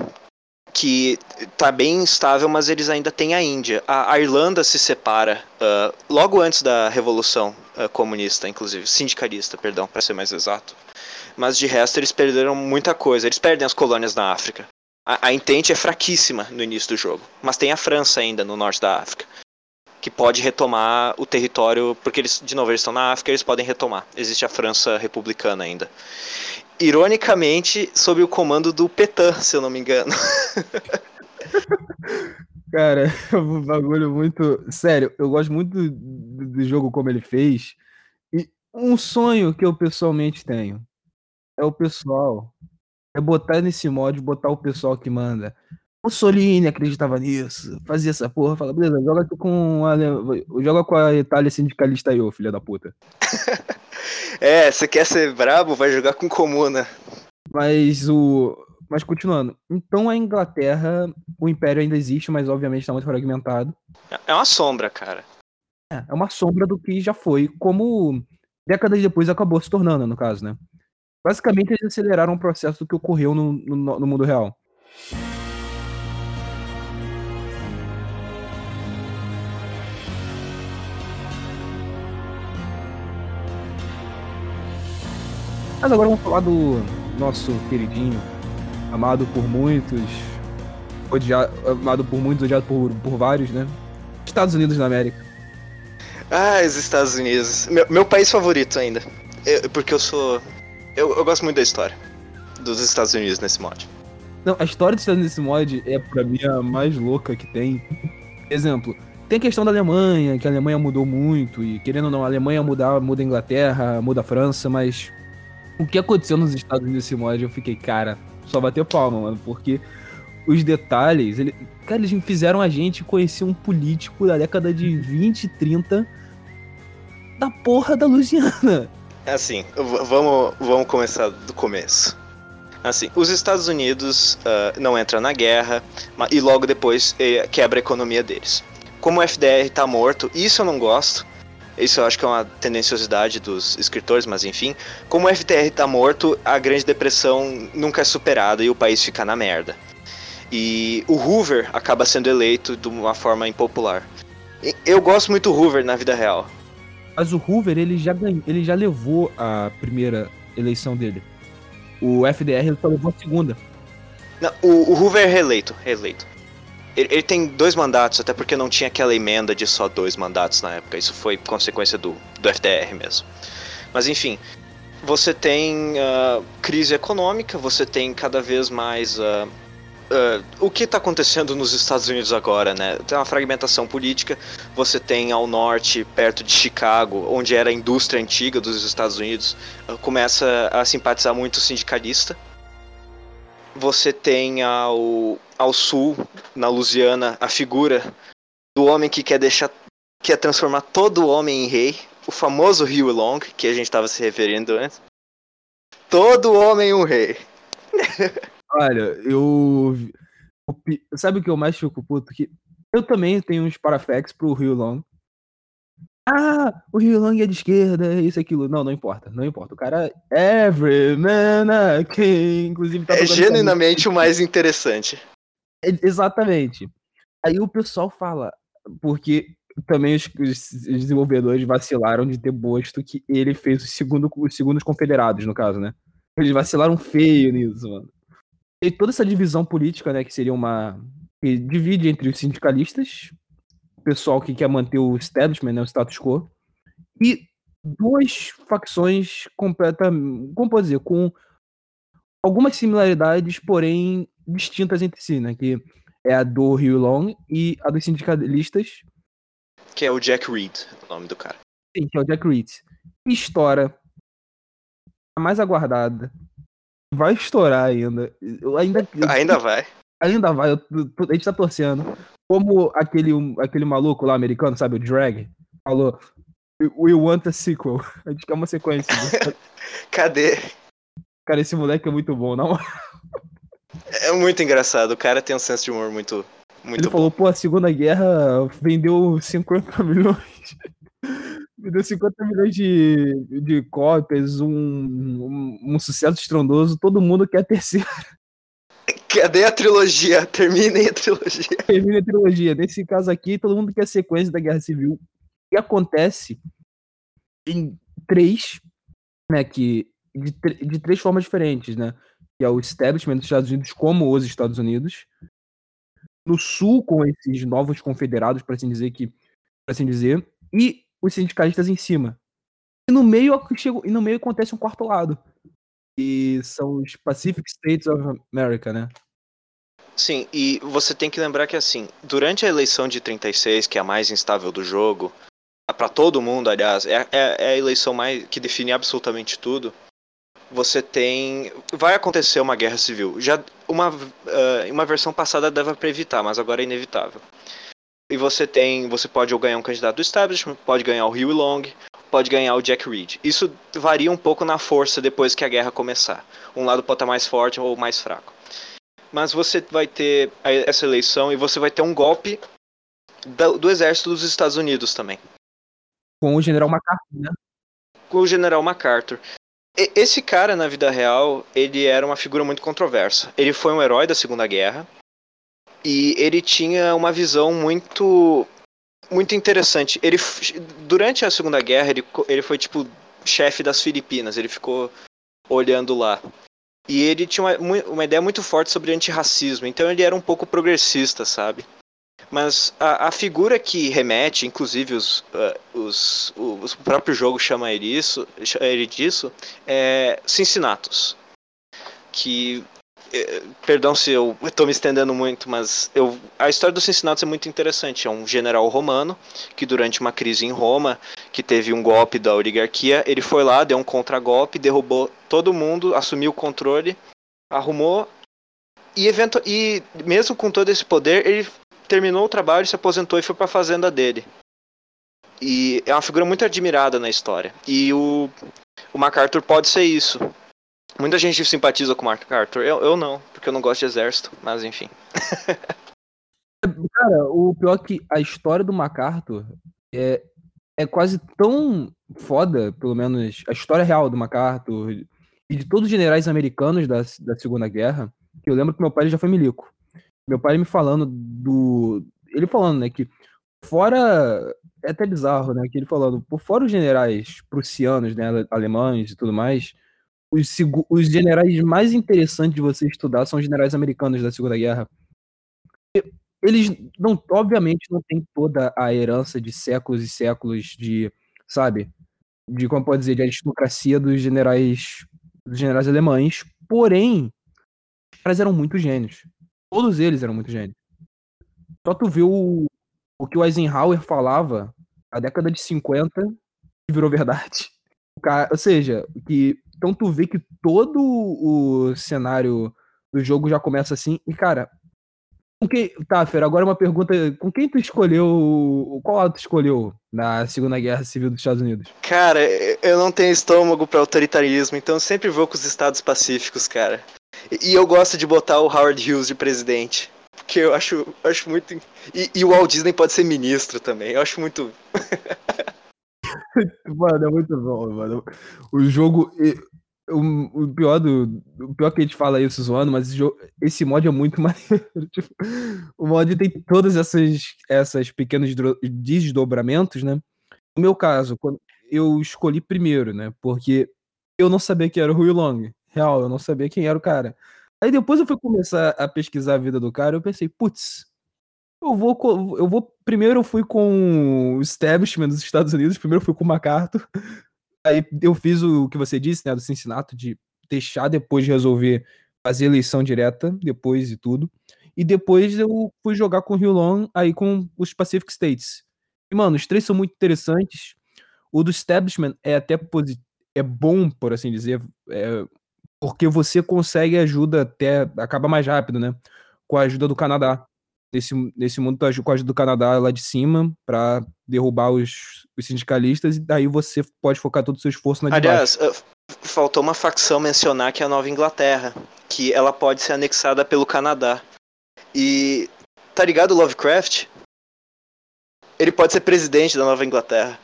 que tá bem instável, mas eles ainda têm a Índia. A, a Irlanda se separa uh, logo antes da Revolução uh, Comunista, inclusive, sindicalista, perdão, para ser mais exato. Mas de resto eles perderam muita coisa. Eles perdem as colônias na África. A, a Entente é fraquíssima no início do jogo, mas tem a França ainda no norte da África, que pode retomar o território, porque eles, de novo, eles estão na África, eles podem retomar. Existe a França republicana ainda. Ironicamente, sob o comando do Petain, se eu não me engano. Cara, é um bagulho muito. Sério, eu gosto muito do, do, jogo como ele fez. E um sonho que eu pessoalmente tenho é o pessoal é botar nesse mod, botar o pessoal que manda. O Solini acreditava nisso, fazia essa porra, fala, beleza, joga aqui com a, joga com a Itália sindicalista aí, ô filha da puta. é, você quer ser brabo, vai jogar com comuna. Mas o. Mas continuando. Então a Inglaterra, o Império ainda existe, mas obviamente está muito fragmentado. É uma sombra, cara. É, é uma sombra do que já foi, como décadas depois acabou se tornando, no caso, né? Basicamente, eles aceleraram o processo do que ocorreu no, no, no mundo real. Mas agora vamos falar do nosso queridinho, amado por muitos, odiado, amado por muitos, odiado por, por vários, né? Estados Unidos da América. Ah, os Estados Unidos. Meu, meu país favorito ainda. Eu- porque eu sou. Eu, eu gosto muito da história dos Estados Unidos nesse mod. Não, a história dos Estados Unidos nesse mod é pra mim a mais louca que tem. Exemplo, tem a questão da Alemanha, que a Alemanha mudou muito, e querendo ou não, a Alemanha muda, muda a Inglaterra, muda a França, mas o que aconteceu nos Estados Unidos nesse mod, eu fiquei, cara, só bater palma, mano, porque os detalhes, ele, cara, eles fizeram a gente conhecer um político da década de 20, 30 da porra da Louisiana. Assim, vamos, vamos começar do começo. Assim, os Estados Unidos ah, não entram na guerra e logo depois eh, quebra a economia deles. Como o FDR tá morto, isso eu não gosto. Isso eu acho que é uma tendenciosidade dos escritores, mas enfim. Como o FDR tá morto, a Grande Depressão nunca é superada e o país fica na merda. E o Hoover acaba sendo eleito de uma forma impopular. Eu gosto muito do Hoover na vida real. Mas o Hoover, ele já, ganhou, ele já levou a primeira eleição dele. O FDR ele só levou a segunda. Não, o, o Hoover é reeleito, reeleito. Ele, ele tem dois mandatos, até porque não tinha aquela emenda de só dois mandatos na época. Isso foi consequência do, do FDR mesmo. Mas enfim, você tem ah, crise econômica, você tem cada vez mais. ah, ah, o que está acontecendo nos Estados Unidos agora, né? Tem uma fragmentação política. Você tem ao norte, perto de Chicago, onde era a indústria antiga dos Estados Unidos, ah, começa a simpatizar muito sindicalista você tem ao, ao sul, na Louisiana, a figura do homem que quer deixar. quer transformar todo homem em rei. O famoso Rio Long, que a gente estava se referindo antes. Todo homem um rei. Olha, eu. Sabe o que eu mais fico puto? Que eu também tenho uns parafex pro Rio Long. Ah, o Rio Long é de esquerda, isso, aquilo. Não, não importa, não importa. O cara é every man, king, inclusive tá É genuinamente o mais interessante. É, Exatamente. Aí o pessoal fala, porque também os, os desenvolvedores vacilaram de ter posto que ele fez o segundo, os segundos confederados, no caso, né? Eles vacilaram feio nisso, mano. Toda essa divisão política, né, que seria uma. que divide entre os sindicalistas, o pessoal que quer manter o establishment, né, o status quo, e duas facções completamente. como pode dizer? Com algumas similaridades, porém distintas entre si, né? Que é a do Rio Long e a dos sindicalistas, Que é o Jack Reed, o nome do cara. sim, que é o Jack Reed. Estoura. A mais aguardada. Vai estourar ainda. Eu ainda, Ainda vai. ainda vai. eu a gente tá torcendo. Como aquele, aquele maluco lá americano, sabe? O Drag, falou. We want a sequel. A gente quer uma sequência. Cadê? Cara, esse moleque é muito bom, não? É muito engraçado. O cara tem um senso de humor muito. Muito Ele bom. falou, pô, a Segunda Guerra vendeu 50 milhões. Vendeu 50 milhões de, de cópias, um, um, um sucesso estrondoso. Todo mundo quer a terceira. Cadê a trilogia? Terminem a trilogia. Termina a trilogia. Nesse caso aqui, todo mundo quer a sequência da Guerra Civil. E acontece em três, né, que de, de três formas diferentes, né? Que é o establishment dos Estados Unidos como os Estados Unidos. No sul, com esses novos confederados, para assim dizer que, para assim dizer, e os sindicalistas em cima. E no meio chega, e no meio acontece um quarto lado. E são os Pacific States of America, né? Sim, e você tem que lembrar que assim, durante a eleição de 36, que é a mais instável do jogo, pra todo mundo, aliás, é, é- é a eleição mais que define absolutamente tudo. Você tem, vai acontecer uma guerra civil. Já uma em uma versão passada dava pra evitar, mas agora é inevitável. E você tem, você pode ou ganhar um candidato do establishment, pode ganhar o Huey Long, pode ganhar o Jack Reed. Isso varia um pouco na força depois que a guerra começar. Um lado pode estar mais forte ou mais fraco mas você vai ter essa eleição e você vai ter um golpe da- do exército dos Estados Unidos também, Com o General MacArthur, né? com o General MacArthur. E- esse cara, na vida real, ele era uma figura muito controversa. Ele foi um herói da Segunda Guerra e ele tinha uma visão muito muito interessante. Ele durante a Segunda Guerra, ele, ele foi tipo chefe das Filipinas. Ele ficou olhando lá. E ele tinha uma, uma ideia muito forte sobre antirracismo, então ele era um pouco progressista, sabe? Mas a, a figura que remete, inclusive os, uh, os, o, próprio jogo chama ele, isso, ele disso, é Cincinnatus. Que perdão se eu estou me estendendo muito, mas eu, a história do Cincinnatus é muito interessante. É um general romano que, durante uma crise em Roma, que teve um golpe da oligarquia, ele foi lá, deu um contragolpe, derrubou todo mundo, assumiu o controle, arrumou e, evento, e mesmo com todo esse poder, ele terminou o trabalho, se aposentou e foi para a fazenda dele. E é uma figura muito admirada na história. E o, o MacArthur pode ser isso. Muita gente simpatiza com o MacArthur. Eu, eu não, porque eu não gosto de exército, mas enfim. Cara, o pior é que a história do MacArthur é, é quase tão foda, pelo menos a história real do MacArthur e de todos os generais americanos da, da Segunda Guerra, que eu lembro que meu pai já foi milico meu pai me falando do. Ele falando, né, que fora. É até bizarro, né? Que ele falando, por fora os generais prussianos, né, alemães e tudo mais, os, os generais mais interessantes de você estudar são os generais americanos da Segunda Guerra. Eles não, obviamente, não têm toda a herança de séculos e séculos de, sabe, de como pode dizer, de aristocracia dos generais, dos generais alemães. Porém, os caras eram muito gênios. Todos eles eram muito gênios. Só tu viu o, o que o Eisenhower falava na década de 50 e virou verdade. Cara, ou seja, que então tu vê que todo o cenário do jogo já começa assim. E, cara, com quem. Tá, Fer, agora uma pergunta. Com quem tu escolheu. Qual lado tu escolheu na Segunda Guerra Civil dos Estados Unidos? Cara, eu não tenho estômago para autoritarismo, então eu sempre vou com os Estados Pacíficos, cara. E eu gosto de botar o Howard Hughes de presidente. Porque eu acho, acho muito. E, e o Walt Disney pode ser ministro também. Eu acho muito. mano, é muito bom, mano. O jogo. O, pior do. O pior que a gente fala isso zoando, mas esse, jogo, esse mod é muito maneiro. Tipo, o mod tem todas essas, essas pequenos desdobramentos, né? No meu caso, quando eu escolhi primeiro, né? Porque eu não sabia que era o Rui Long. Real, eu não sabia quem era o cara. Aí depois eu fui começar a pesquisar a vida do cara, eu pensei, putz, eu vou, eu vou. Primeiro eu fui com o establishment dos Estados Unidos, primeiro eu fui com o MacArthur. Aí eu fiz o que você disse, né, do Cincinnati, de deixar depois de resolver fazer eleição direta, depois e tudo. E depois eu fui jogar com o Rio Long, aí com os Pacific States. E, mano, os três são muito interessantes. O do establishment é até é bom, por assim dizer. É, porque você consegue ajuda até acaba mais rápido, né? Com a ajuda do Canadá. Nesse, nesse mundo, com a ajuda do Canadá lá de cima para derrubar os, os, sindicalistas, e daí você pode focar todo o seu esforço na de Aliás. Uh, faltou uma facção mencionar que é a Nova Inglaterra, que ela pode ser anexada pelo Canadá. E tá ligado Lovecraft? Ele pode ser presidente da Nova Inglaterra.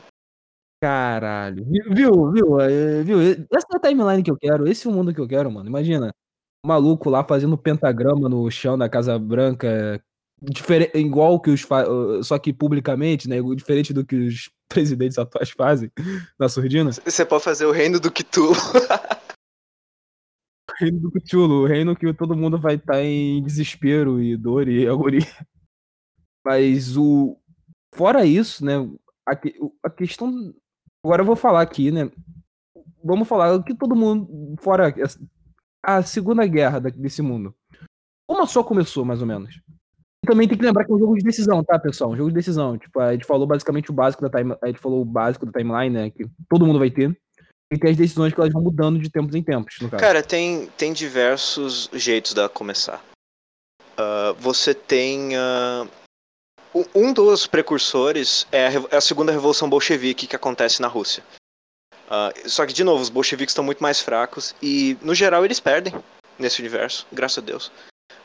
Caralho. Viu, viu, é, viu? Essa é a timeline que eu quero, esse é o mundo que eu quero, mano. Imagina, maluco lá fazendo pentagrama no chão da Casa Branca, diferente, igual que os só que publicamente, né? Diferente do que os presidentes atuais fazem na surdina. Você pode fazer o reino do Cthulhu. o reino do Cthulhu, o reino que todo mundo vai estar tá em desespero e dor e agonia. Mas o fora isso, né? A, a questão Agora eu vou falar aqui, né? Vamos falar o que todo mundo, fora a Segunda Guerra desse mundo. Uma só começou, mais ou menos. Também tem que lembrar que é um jogo de decisão, tá, pessoal? Um jogo de decisão. Tipo, a gente falou basicamente o básico da time, a gente falou o básico da timeline, né? Que todo mundo vai ter. E tem as decisões que elas vão mudando de tempos em tempos, no caso. Cara, tem, tem diversos jeitos de começar. Uh, você tem uh, um dos precursores é a, é a, segunda revolução bolchevique que acontece na Rússia. Uh, só que, de novo, os bolcheviques estão muito mais fracos e, no geral, eles perdem nesse universo, graças a Deus.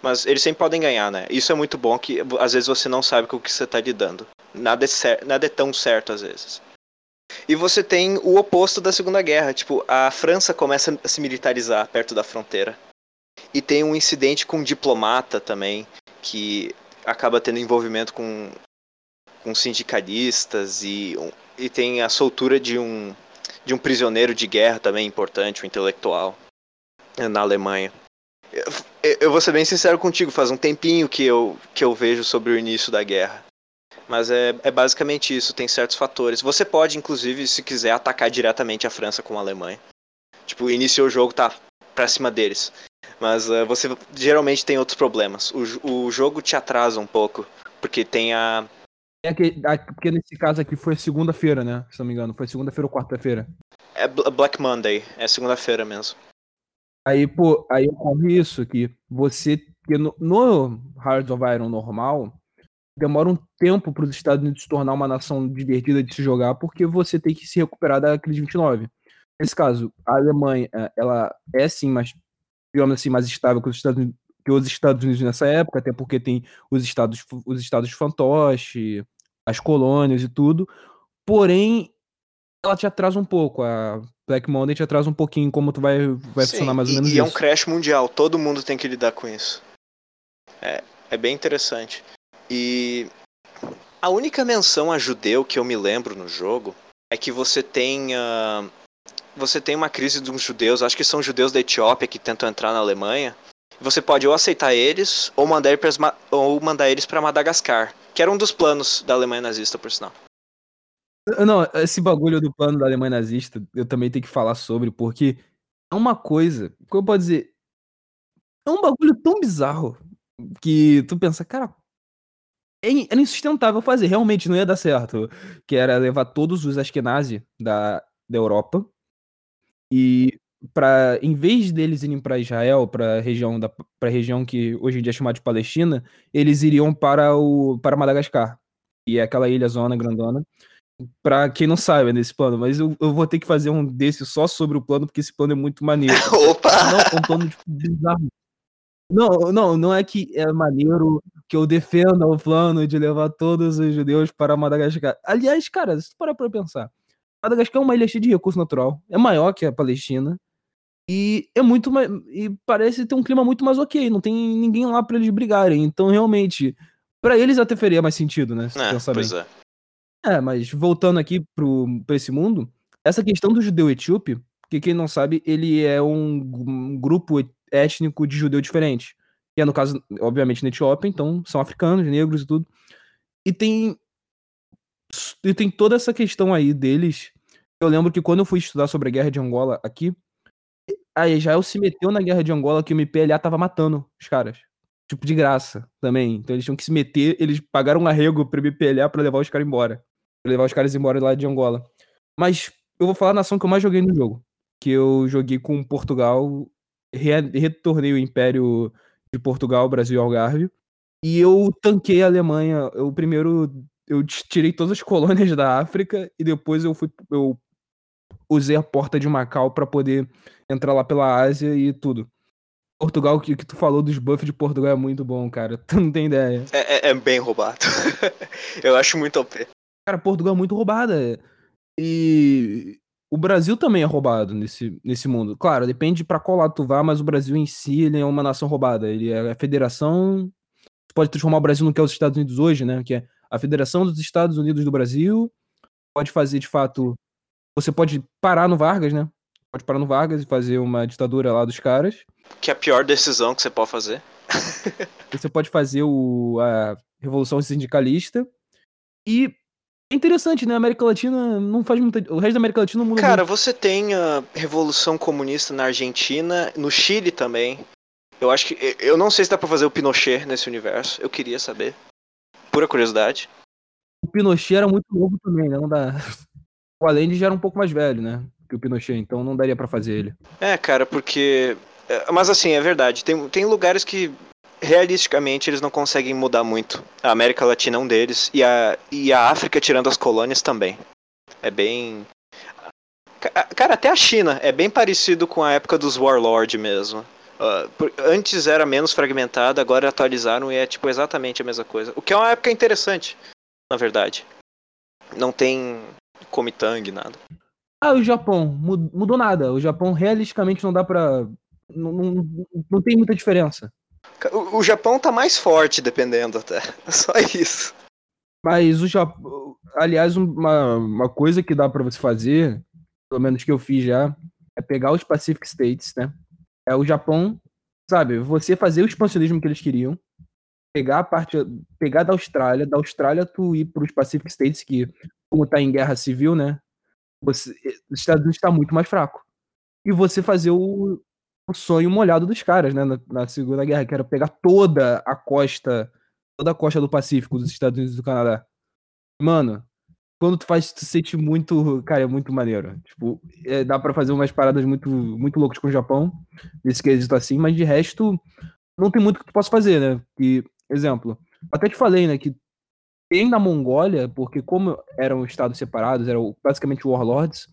Mas eles sempre podem ganhar, né? Isso é muito bom que às vezes você não sabe com o que você está lidando. Nada é, nada é tão certo às vezes. E você tem o oposto da Segunda Guerra. Tipo, a França começa a se militarizar perto da fronteira. E tem um incidente com um diplomata também, que acaba tendo envolvimento com, com sindicalistas e, e tem a soltura de um, de um prisioneiro de guerra também importante, um intelectual. na Alemanha. Eu, eu vou ser bem sincero contigo, faz um tempinho que eu, que eu vejo sobre o início da guerra. Mas é, é basicamente isso, tem certos fatores. Você pode, inclusive, se quiser, atacar diretamente a França com a Alemanha. Tipo, iniciou o jogo, tá pra cima deles. Mas uh, você geralmente tem outros problemas. O, o jogo te atrasa um pouco, porque tem a. É que, porque nesse caso aqui foi segunda-feira, né? Se não me engano. Foi segunda-feira ou quarta-feira. É Black Monday, é segunda-feira mesmo. Aí, pô, aí ocorre isso, que você. Que no, no Hearts of Iron normal, demora um tempo para os Estados Unidos se tornar uma nação divertida de se jogar, porque você tem que se recuperar da crise 29. Nesse caso, a Alemanha, é, ela é sim mais, digamos assim, mais estável que os Estados Unidos, que os Estados Unidos nessa época, até porque tem os estados, os estados fantoche, as colônias e tudo. Porém, ela te atrasa um pouco. A Black Monday te atrasa um pouquinho como tu vai, vai Sim, funcionar mais ou menos e, isso. E é um crash mundial, todo mundo tem que lidar com isso. É, é bem interessante. E a única menção a judeu que eu me lembro no jogo é que você tem uh, você tem uma crise de uns judeus, acho que são judeus da Etiópia que tentam entrar na Alemanha. Você pode ou aceitar eles ou mandar, eles ou mandar eles para Madagascar, que era um dos planos da Alemanha nazista, por sinal. Não, esse bagulho do plano da Alemanha nazista, eu também tenho que falar sobre, porque é uma coisa, como eu posso dizer, é um bagulho tão bizarro que tu pensa, cara, é era insustentável fazer, realmente não ia dar certo, que era levar todos os Ashkenazi da, da Europa e para em vez deles irem para Israel, para região da para região que hoje em dia é chamada de Palestina, eles iriam para o para Madagascar, e é aquela ilha zona grandona Pra quem não sabe nesse plano, mas eu, eu vou ter que fazer um desse só sobre o plano, porque esse plano é muito maneiro. Opa! Não, é um plano tipo, bizarro. Não, não, não é que é maneiro que eu defenda o plano de levar todos os judeus para Madagascar. Aliás, cara, se tu parar pra pensar, Madagascar é uma ilha cheia de recurso natural, é maior que a Palestina, e é muito mais. E parece ter um clima muito mais ok, não tem ninguém lá para eles brigarem. Então, realmente, para eles até faria mais sentido, né? Se é, pois bem. é. É, mas voltando aqui pro, pra esse mundo, essa questão do judeu etíope, que quem não sabe, ele é um, um grupo étnico de judeu diferente. Que é, no caso, obviamente, na Etiópia, então são africanos, negros e tudo. E tem. E tem toda essa questão aí deles. Eu lembro que quando eu fui estudar sobre a guerra de Angola aqui, a Israel se meteu na guerra de Angola que o MPLA tava matando os caras. Tipo, de graça também. Então eles tinham que se meter, eles pagaram um arrego pro MPLA pra levar os caras embora levar os caras embora lá de Angola. Mas eu vou falar a nação que eu mais joguei no jogo. Que eu joguei com Portugal, re retornei o Império de Portugal, Brasil e Algarve. E eu tanquei a Alemanha. Eu primeiro eu tirei todas as colônias da África e depois eu fui eu usei a porta de Macau para poder entrar lá pela Ásia e tudo. Portugal, que, que tu falou dos buffs de Portugal é muito bom, cara. Tu não tem ideia. É, é, é bem roubado. eu acho muito OP. Cara, Portugal é muito roubada. E o Brasil também é roubado nesse, nesse mundo. Claro, depende para qual lado tu vá, mas o Brasil em si ele é uma nação roubada. Ele é a federação. Pode transformar o Brasil no que é os Estados Unidos hoje, né? Que é a Federação dos Estados Unidos do Brasil. Pode fazer, de fato. Você pode parar no Vargas, né? Pode parar no Vargas e fazer uma ditadura lá dos caras. Que é a pior decisão que você pode fazer. você pode fazer o, a Revolução Sindicalista. E é interessante, né? A América Latina não faz muita. O resto da América Latina não muda Cara, muito. você tem a Revolução Comunista na Argentina, no Chile também. Eu acho que. Eu não sei se dá pra fazer o Pinochet nesse universo. Eu queria saber. Pura curiosidade. O Pinochet era muito novo também, né? Não dá... O Allende já era um pouco mais velho, né? Que o Pinochet, então não daria para fazer ele. É, cara, porque. É, mas assim, é verdade. Tem, tem lugares que realisticamente eles não conseguem mudar muito. A América Latina é um deles e a, e a África, tirando as colônias, também. É bem. Cara, até a China é bem parecido com a época dos Warlord mesmo. Uh, antes era menos fragmentada, agora atualizaram e é tipo exatamente a mesma coisa. O que é uma época interessante, na verdade. Não tem Komitang, nada. Ah, o Japão, mudou nada. O Japão realisticamente não dá pra. Não, não, não tem muita diferença. O, Japão tá mais forte, dependendo até. Só isso. Mas o Japão. Aliás, uma, uma coisa que dá para você fazer, pelo menos que eu fiz já, é pegar os Pacific States, né? É o Japão, sabe, você fazer o expansionismo que eles queriam, pegar a parte, pegar da Austrália, da Austrália tu ir para os Pacific States, que como tá em guerra civil, né, você, os Estados Unidos está muito mais fraco. E você fazer o, o sonho molhado dos caras, né, na, na, Segunda Guerra, que era pegar toda a costa, toda a costa do Pacífico dos Estados Unidos e do Canadá. Mano, quando tu faz, tu sente muito, cara, é muito maneiro. Tipo, é, dá para fazer umas paradas muito, muito loucas com o Japão, nesse quesito assim, mas de resto, não tem muito que tu possa fazer, né? Que, exemplo, até te falei, né, que tem na Mongólia, porque como eram estados separados, eram basicamente warlords,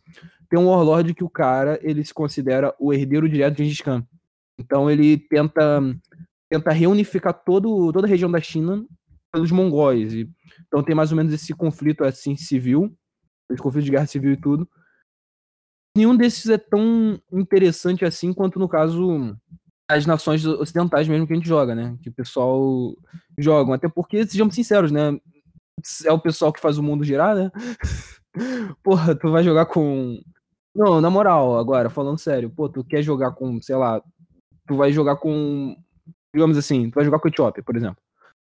tem um warlord que o cara, ele se considera o herdeiro direto de Gengis Khan. Então ele tenta tenta reunificar todo, toda a região da China pelos mongóis. Então tem mais ou menos esse conflito assim civil, esse conflito de guerra civil e tudo. Nenhum desses é tão interessante assim quanto no caso as nações ocidentais mesmo que a gente joga, né? Que o pessoal jogam. Até porque, sejamos sinceros, né? É o pessoal que faz o mundo girar, né? Porra, tu vai jogar com. Não, na moral, agora, falando sério, pô, tu quer jogar com, sei lá, tu vai jogar com. Digamos assim, tu vai jogar com Etiópia, por exemplo.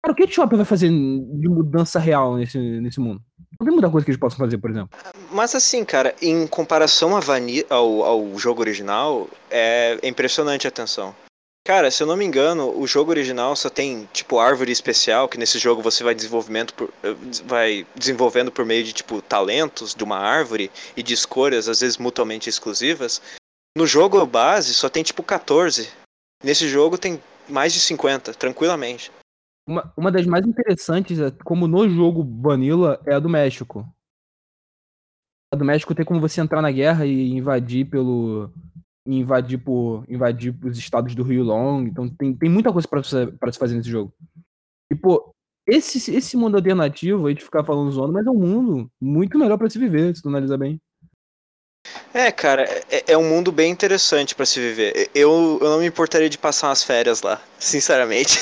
Cara, o que a Etiópia vai fazer de mudança real nesse, nesse mundo? Não tem muita coisa que eles possam fazer, por exemplo. Mas assim, cara, em comparação ao, ao jogo original, é impressionante a atenção. Cara, se eu não me engano, o jogo original só tem, tipo, árvore especial, que nesse jogo você vai, desenvolvimento por, eh, vai desenvolvendo por meio de, tipo, talentos de uma árvore e de escolhas, às vezes mutuamente exclusivas. No jogo base só tem, tipo, 14. Nesse jogo tem mais de 50, tranquilamente. Uma, uma das mais interessantes, é, como no jogo Vanilla, é a do México. A do México tem como você entrar na guerra e invadir pelo, invadir por invadir os estados do Rio Long. Então tem, tem muita coisa para se fazer nesse jogo. E, pô, esse, esse mundo alternativo, a gente ficar falando zona, mas é um mundo muito melhor para se viver, se tu analisar bem. É, cara, é, é um mundo bem interessante para se viver. Eu, eu não me importaria de passar umas férias lá, sinceramente.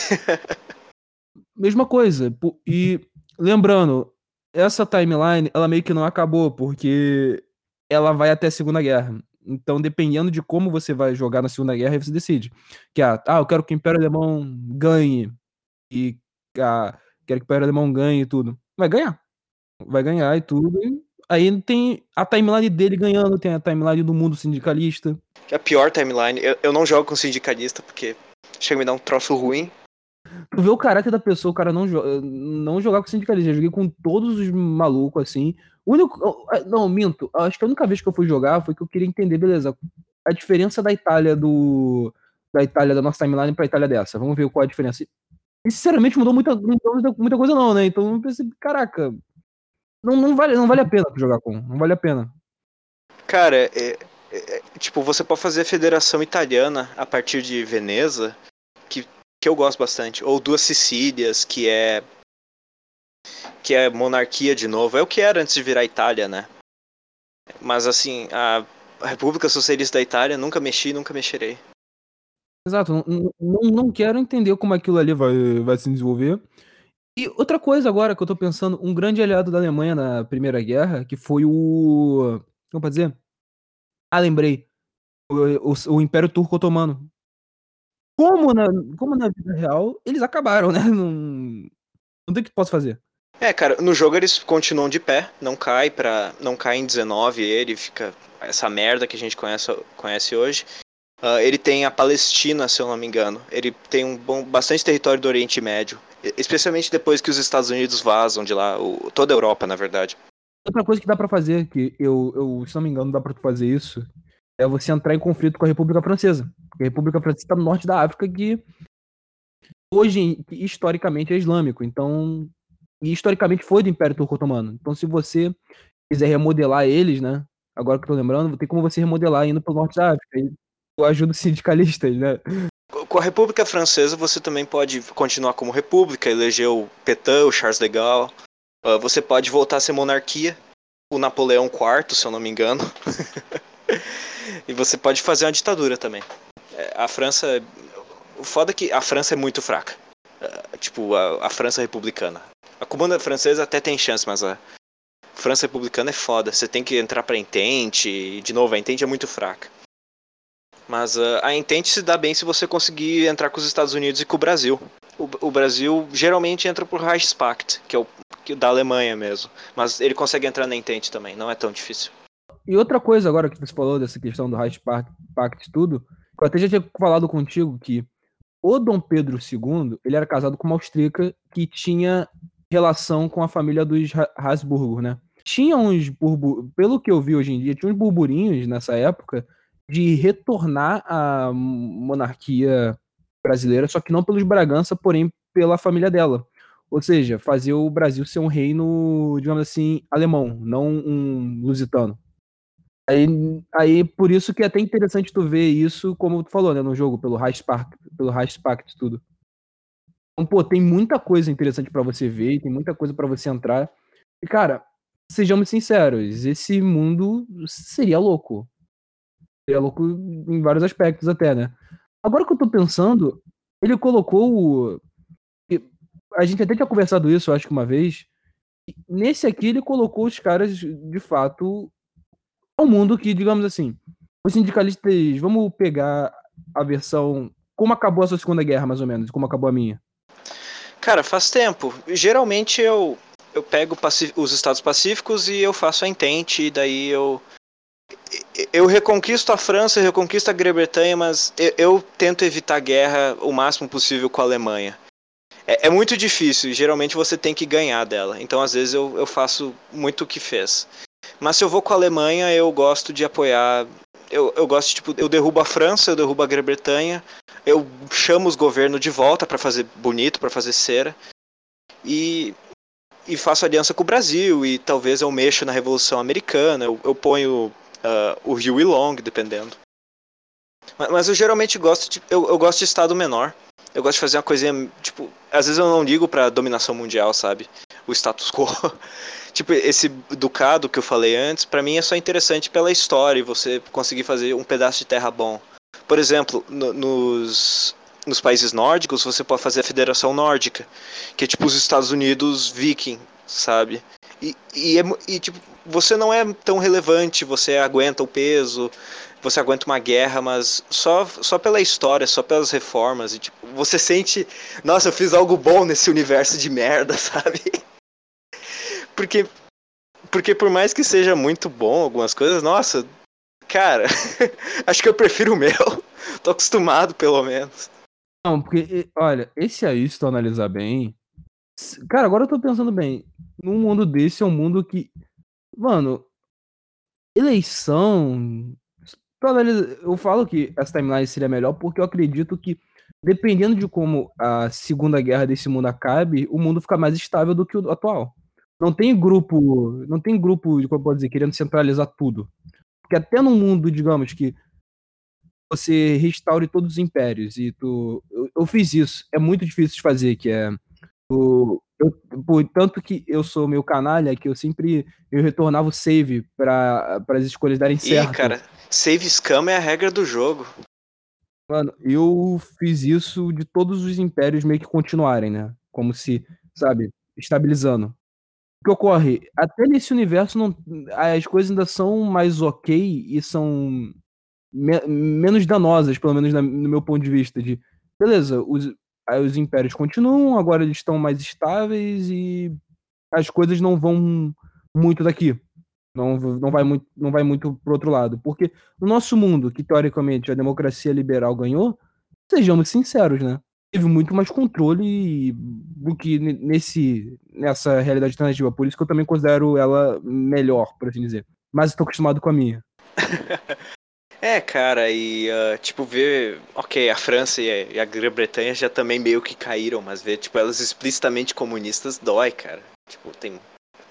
Mesma coisa. E lembrando, essa timeline, ela meio que não acabou, porque ela vai até a Segunda Guerra. Então, dependendo de como você vai jogar na Segunda Guerra, você decide. Que, ah, ah eu quero que o Império Alemão ganhe. E ah, quero que o Império Alemão ganhe e tudo. Vai ganhar. Vai ganhar e tudo. E aí tem a timeline dele ganhando, tem a timeline do mundo sindicalista. Que é a pior timeline. Eu, eu não jogo com sindicalista porque chega a me dar um troço ruim. Tu vê o caráter da pessoa, o cara não, não jogar com sindicalista. Eu joguei com todos os malucos, assim. O único. Não, minto. Acho que a única vez que eu fui jogar foi que eu queria entender, beleza, a diferença da Itália do. Da Itália, da nossa timeline pra Itália dessa. Vamos ver qual é a diferença. E sinceramente mudou muita, muita, coisa, não, né? Então eu pensei, caraca. Não, não, vale, não vale a pena jogar com. Não vale a pena. Cara, é, é, tipo, você pode fazer a Federação Italiana a partir de Veneza, que, que eu gosto bastante. Ou duas Sicílias, que é que é monarquia de novo. É o que era antes de virar Itália, né? Mas assim, a República Socialista da Itália nunca mexi, nunca mexerei. Exato, não, não, quero entender como aquilo ali vai, vai se desenvolver. E outra coisa agora que eu tô pensando, um grande aliado da Alemanha na Primeira Guerra, que foi o. Como pode dizer? Ah, lembrei. O, o, o Império Turco Otomano. Como na, como na vida real, eles acabaram, né? Não, não tem o que posso fazer. É, cara, no jogo eles continuam de pé, não cai para não cai em 19 ele fica essa merda que a gente conhece, conhece hoje. Uh, ele tem a Palestina, se eu não me engano. Ele tem um bom, bastante território do Oriente Médio, especialmente depois que os Estados Unidos vazam de lá, o, toda a Europa, na verdade. Outra coisa que dá para fazer, que eu, eu, se não me engano, dá para fazer isso, é você entrar em conflito com a República Francesa. Porque a República Francesa está no norte da África, que hoje, historicamente, é islâmico. Então, e historicamente foi do Império Turco Otomano. Então, se você quiser remodelar eles, né? Agora que eu tô lembrando, tem como você remodelar indo pro norte da África. Eu ajudo sindicalistas, né? Com a República Francesa, você também pode continuar como república, eleger o Petain, o Charles de Gaulle. Uh, você pode voltar a ser monarquia, o Napoleão IV, se eu não me engano. e você pode fazer uma ditadura também. É, a França. O foda é que a França é muito fraca. Uh, tipo, a, a França republicana. A comuna francesa até tem chance, mas a França republicana é foda. Você tem que entrar pra Entente. E, de novo, a Entente é muito fraca. Mas uh, a Entente se dá bem se você conseguir entrar com os Estados Unidos e com o Brasil. O, o Brasil geralmente entra por Reichspakt, que é o que, da Alemanha mesmo. Mas ele consegue entrar na Entente também, não é tão difícil. E outra coisa agora que você falou dessa questão do Reichspakt e tudo, eu até já tinha falado contigo que o Dom Pedro II, ele era casado com uma austríaca que tinha relação com a família dos Habsburgo, né? Tinha uns pelo que eu vi hoje em dia, tinha uns burburinhos nessa época de retornar à monarquia brasileira, só que não pelos Bragança, porém pela família dela. Ou seja, fazer o Brasil ser um reino, digamos assim, alemão, não um lusitano. Aí, aí por isso que é até interessante tu ver isso, como tu falou, né, no jogo, pelo Reichspakt, pelo Reichspakt tudo. Então, pô, tem muita coisa interessante para você ver, tem muita coisa para você entrar. E, cara, sejamos sinceros, esse mundo seria louco. Seria louco em vários aspectos até, né? Agora que eu tô pensando, ele colocou o... A gente até tinha conversado isso, acho que uma vez. Nesse aqui, ele colocou os caras, de fato, ao mundo que, digamos assim, os sindicalistas. Vamos pegar a versão. Como acabou a sua Segunda Guerra, mais ou menos, como acabou a minha. Cara, faz tempo. Geralmente eu, eu pego os Estados Pacíficos e eu faço a entente, e daí eu. Eu reconquisto a França, eu reconquisto a Grã-Bretanha, mas eu, eu, tento evitar guerra o máximo possível com a Alemanha. É, é, muito difícil, e geralmente você tem que ganhar dela. Então, às vezes, eu, eu faço muito o que fez. Mas se eu vou com a Alemanha, eu gosto de apoiar. Eu, eu gosto, tipo, eu derrubo a França, eu derrubo a Grã-Bretanha, eu chamo os governos de volta para fazer bonito, para fazer cera. E, e faço aliança com o Brasil, e talvez eu mexo na Revolução Americana, eu, eu ponho uh, o Rio e Long, dependendo. Mas, mas, eu geralmente gosto de, eu, eu gosto de estado menor. Eu gosto de fazer uma coisinha, tipo, às vezes eu não ligo pra dominação mundial, sabe? O status quo. tipo, esse ducado que eu falei antes, para mim é só interessante pela história e você conseguir fazer um pedaço de terra bom. Por exemplo, no, nos, nos países nórdicos, você pode fazer a Federação Nórdica, que é tipo os Estados Unidos viking, sabe? E, e, é, e tipo, você não é tão relevante, você aguenta o peso, você aguenta uma guerra, mas só, só pela história, só pelas reformas, e, tipo, você sente, nossa, eu fiz algo bom nesse universo de merda, sabe? Porque, porque por mais que seja muito bom algumas coisas, nossa, cara, acho que eu prefiro o meu. Tô acostumado, pelo menos. Não, porque, olha, esse aí, se tu analisar bem. Cara, agora eu tô pensando bem. Num mundo desse é um mundo que. Mano, eleição. Eu falo que essa timeline seria melhor porque eu acredito que, dependendo de como a Segunda Guerra desse mundo acabe, o mundo fica mais estável do que o atual. Não tem grupo, não tem grupo, como eu posso dizer, querendo centralizar tudo. Porque até no mundo, digamos que você restaure todos os impérios e tu eu, eu fiz isso, é muito difícil de fazer, que é o eu, por, tanto que eu sou meio canalha que eu sempre eu retornava o save para as escolhas darem certo. Ih, cara, save scam é a regra do jogo. Mano, eu fiz isso de todos os impérios meio que continuarem, né? Como se, sabe, estabilizando que ocorre? Até nesse universo não, as coisas ainda são mais ok e são me, menos danosas, pelo menos na, no meu ponto de vista. De beleza, os, os impérios continuam, agora eles estão mais estáveis e as coisas não vão muito daqui. Não, não, vai muito, não vai muito pro outro lado. Porque no nosso mundo, que teoricamente a democracia liberal ganhou, sejamos sinceros, né? teve muito mais controle do que nesse, nessa realidade alternativa. Por isso que eu também considero ela melhor, por assim dizer. Mas estou acostumado com a minha. é, cara, e uh, tipo, ver. Ok, a França e a, a Grã-Bretanha já também meio que caíram, mas ver, tipo, elas explicitamente comunistas dói, cara. Tipo, tem.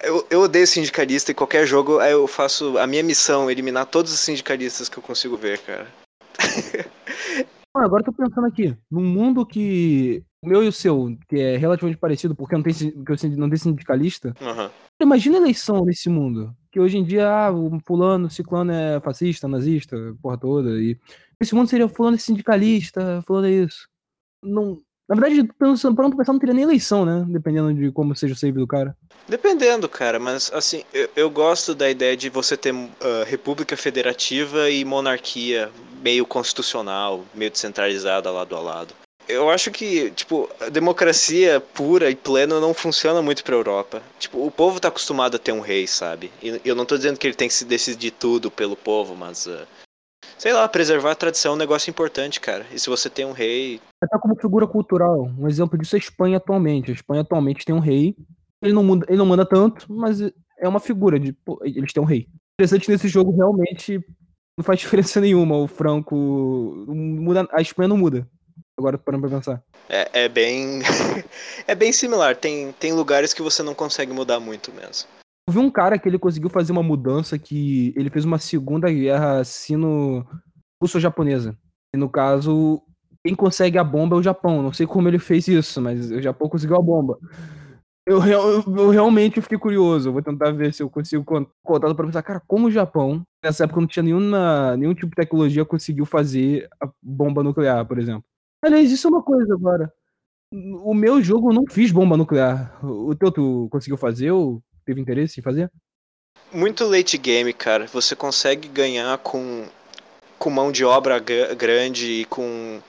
Eu, eu odeio sindicalista e qualquer jogo eu faço a minha missão, eliminar todos os sindicalistas que eu consigo ver, cara. Agora eu tô pensando aqui, num mundo que o meu e o seu, que é relativamente parecido, porque não tem, que eu não tem sindicalista. Uhum. Imagina a eleição nesse mundo. Que hoje em dia, ah, o fulano, ciclano é fascista, nazista, porra toda. E esse mundo seria fulano é sindicalista, fulano é isso. Não, na verdade, pensando, para não pensar, não teria nem eleição, né? Dependendo de como seja o save do cara. Dependendo, cara, mas assim, eu, eu gosto da ideia de você ter uh, república federativa e monarquia meio constitucional, meio descentralizada lado a lado. Eu acho que, tipo, a democracia pura e plena não funciona muito pra Europa. Tipo, o povo tá acostumado a ter um rei, sabe? E eu não tô dizendo que ele tem que se decidir tudo pelo povo, mas. Uh, sei lá, preservar a tradição é um negócio importante, cara. E se você tem um rei. Até como figura cultural. Um exemplo disso é a Espanha atualmente. A Espanha atualmente tem um rei. Ele não, ele não manda tanto, mas é uma figura de. Pô, eles têm um rei. Interessante nesse jogo, realmente, não faz diferença nenhuma. O Franco. Muda, a Espanha não muda. Agora parando pra pensar. É, é bem. é bem similar. Tem, tem lugares que você não consegue mudar muito mesmo. Eu vi um cara que ele conseguiu fazer uma mudança que ele fez uma segunda guerra sino russo-japonesa. E no caso, quem consegue a bomba é o Japão. Não sei como ele fez isso, mas o Japão conseguiu a bomba. Eu, eu, eu realmente fiquei curioso. Eu vou tentar ver se eu consigo contar para pensar, cara, como o Japão, nessa época não tinha nenhuma, nenhum tipo de tecnologia, conseguiu fazer a bomba nuclear, por exemplo. Aliás, isso é uma coisa agora. O meu jogo eu não fiz bomba nuclear. O teu tu conseguiu fazer ou teve interesse em fazer? Muito late game, cara. Você consegue ganhar com, com mão de obra grande e com.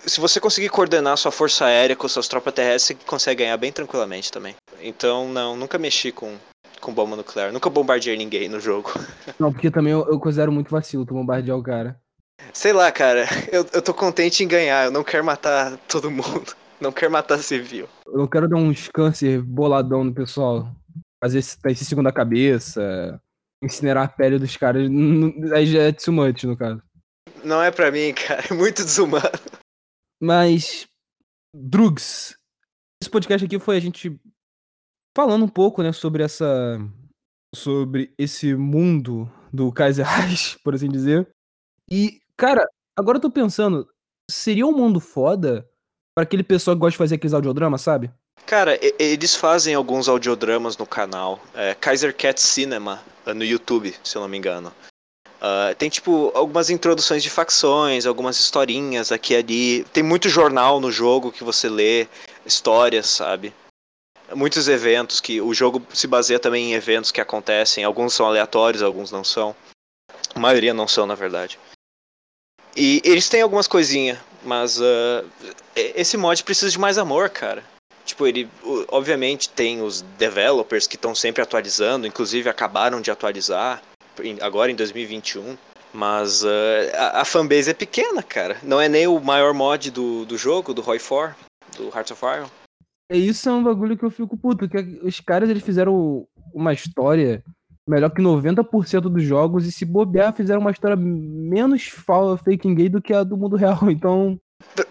Se você conseguir coordenar sua força aérea com suas tropas terrestres, você consegue ganhar bem tranquilamente também. Então, não, nunca mexi com, com bomba nuclear. Nunca bombardeei ninguém no jogo. Não, porque também eu, eu considero muito vacilo tu bombardear o cara. Sei lá, cara. Eu, eu tô contente em ganhar. Eu não quero matar todo mundo. Não quero matar civil. Eu não quero dar uns câncer boladão no pessoal. Fazer esse, esse segunda cabeça. Incinerar a pele dos caras. Aí já é much, no caso. Não é pra mim, cara. É muito desumano. Mas. Drugs. Esse podcast aqui foi a gente falando um pouco, né, sobre essa. Sobre esse mundo do Kaiser Reich, por assim dizer. E, cara, agora eu tô pensando, seria um mundo foda para aquele pessoal que gosta de fazer aqueles audiodramas, sabe? Cara, eles fazem alguns audiodramas no canal. É, Kaiser Cat Cinema, é, no YouTube, se eu não me engano. Uh, tem, tipo, algumas introduções de facções, algumas historinhas aqui e ali. Tem muito jornal no jogo que você lê, histórias, sabe? Muitos eventos que o jogo se baseia também em eventos que acontecem. Alguns são aleatórios, alguns não são. A maioria não são, na verdade. E eles têm algumas coisinhas, mas uh, esse mod precisa de mais amor, cara. Tipo, ele obviamente tem os developers que estão sempre atualizando, inclusive acabaram de atualizar agora em 2021. Mas uh, a, a fanbase é pequena, cara. Não é nem o maior mod do, do jogo, do Roy 4, do Hearts of Iron. É isso é um bagulho que eu fico puto, que os caras eles fizeram uma história melhor que 90% dos jogos e se bobear fizeram uma história menos fake gay do que a do mundo real. Então,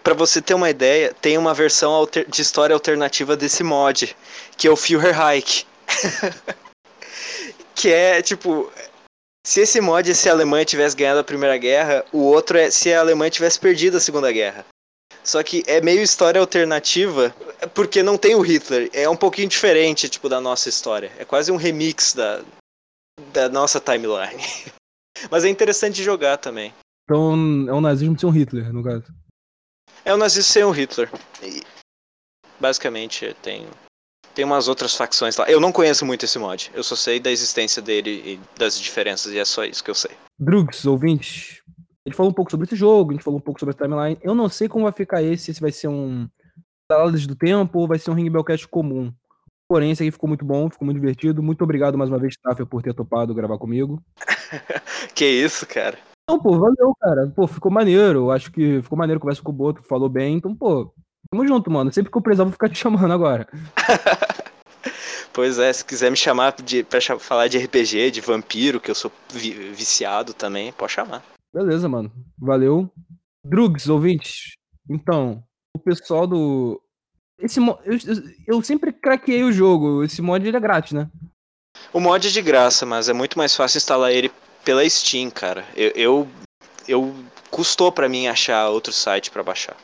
para você ter uma ideia, tem uma versão de história alternativa desse mod, que é o Führerreich. que é tipo, se esse mod se a Alemanha tivesse ganhado a Primeira Guerra, o outro é se a Alemanha tivesse perdido a Segunda Guerra. Só que é meio história alternativa, porque não tem o Hitler. É um pouquinho diferente, tipo, da nossa história. É quase um remix da, da nossa timeline. Mas é interessante jogar também. Então é um nazismo sem um Hitler, no caso. É um nazismo sem um Hitler. E, basicamente tem, tem umas outras facções lá. Eu não conheço muito esse mod. Eu só sei da existência dele e das diferenças, e é só isso que eu sei. Drugs, ouvintes. A gente falou um pouco sobre esse jogo, a gente falou um pouco sobre a timeline. Eu não sei como vai ficar esse, se vai ser um Saladas do Tempo ou vai ser um Ring Bellcast comum. Porém, esse aqui ficou muito bom, ficou muito divertido. Muito obrigado mais uma vez, Tafel, por ter topado gravar comigo. que isso, cara. Não, pô, valeu, cara. Pô, ficou maneiro. Acho que ficou maneiro, conversa com o Boto, falou bem. Então, pô, tamo junto, mano. Sempre que eu precisar, vou ficar te chamando agora. pois é, se quiser me chamar de, pra falar de RPG, de vampiro, que eu sou vi viciado também, pode chamar. Beleza, mano. Valeu. Drugs, ouvintes. Então, o pessoal do esse mo... eu, eu sempre craqueei o jogo. Esse mod ele é grátis, né? O mod é de graça, mas é muito mais fácil instalar ele pela Steam, cara. Eu, eu, eu custou para mim achar outro site para baixar.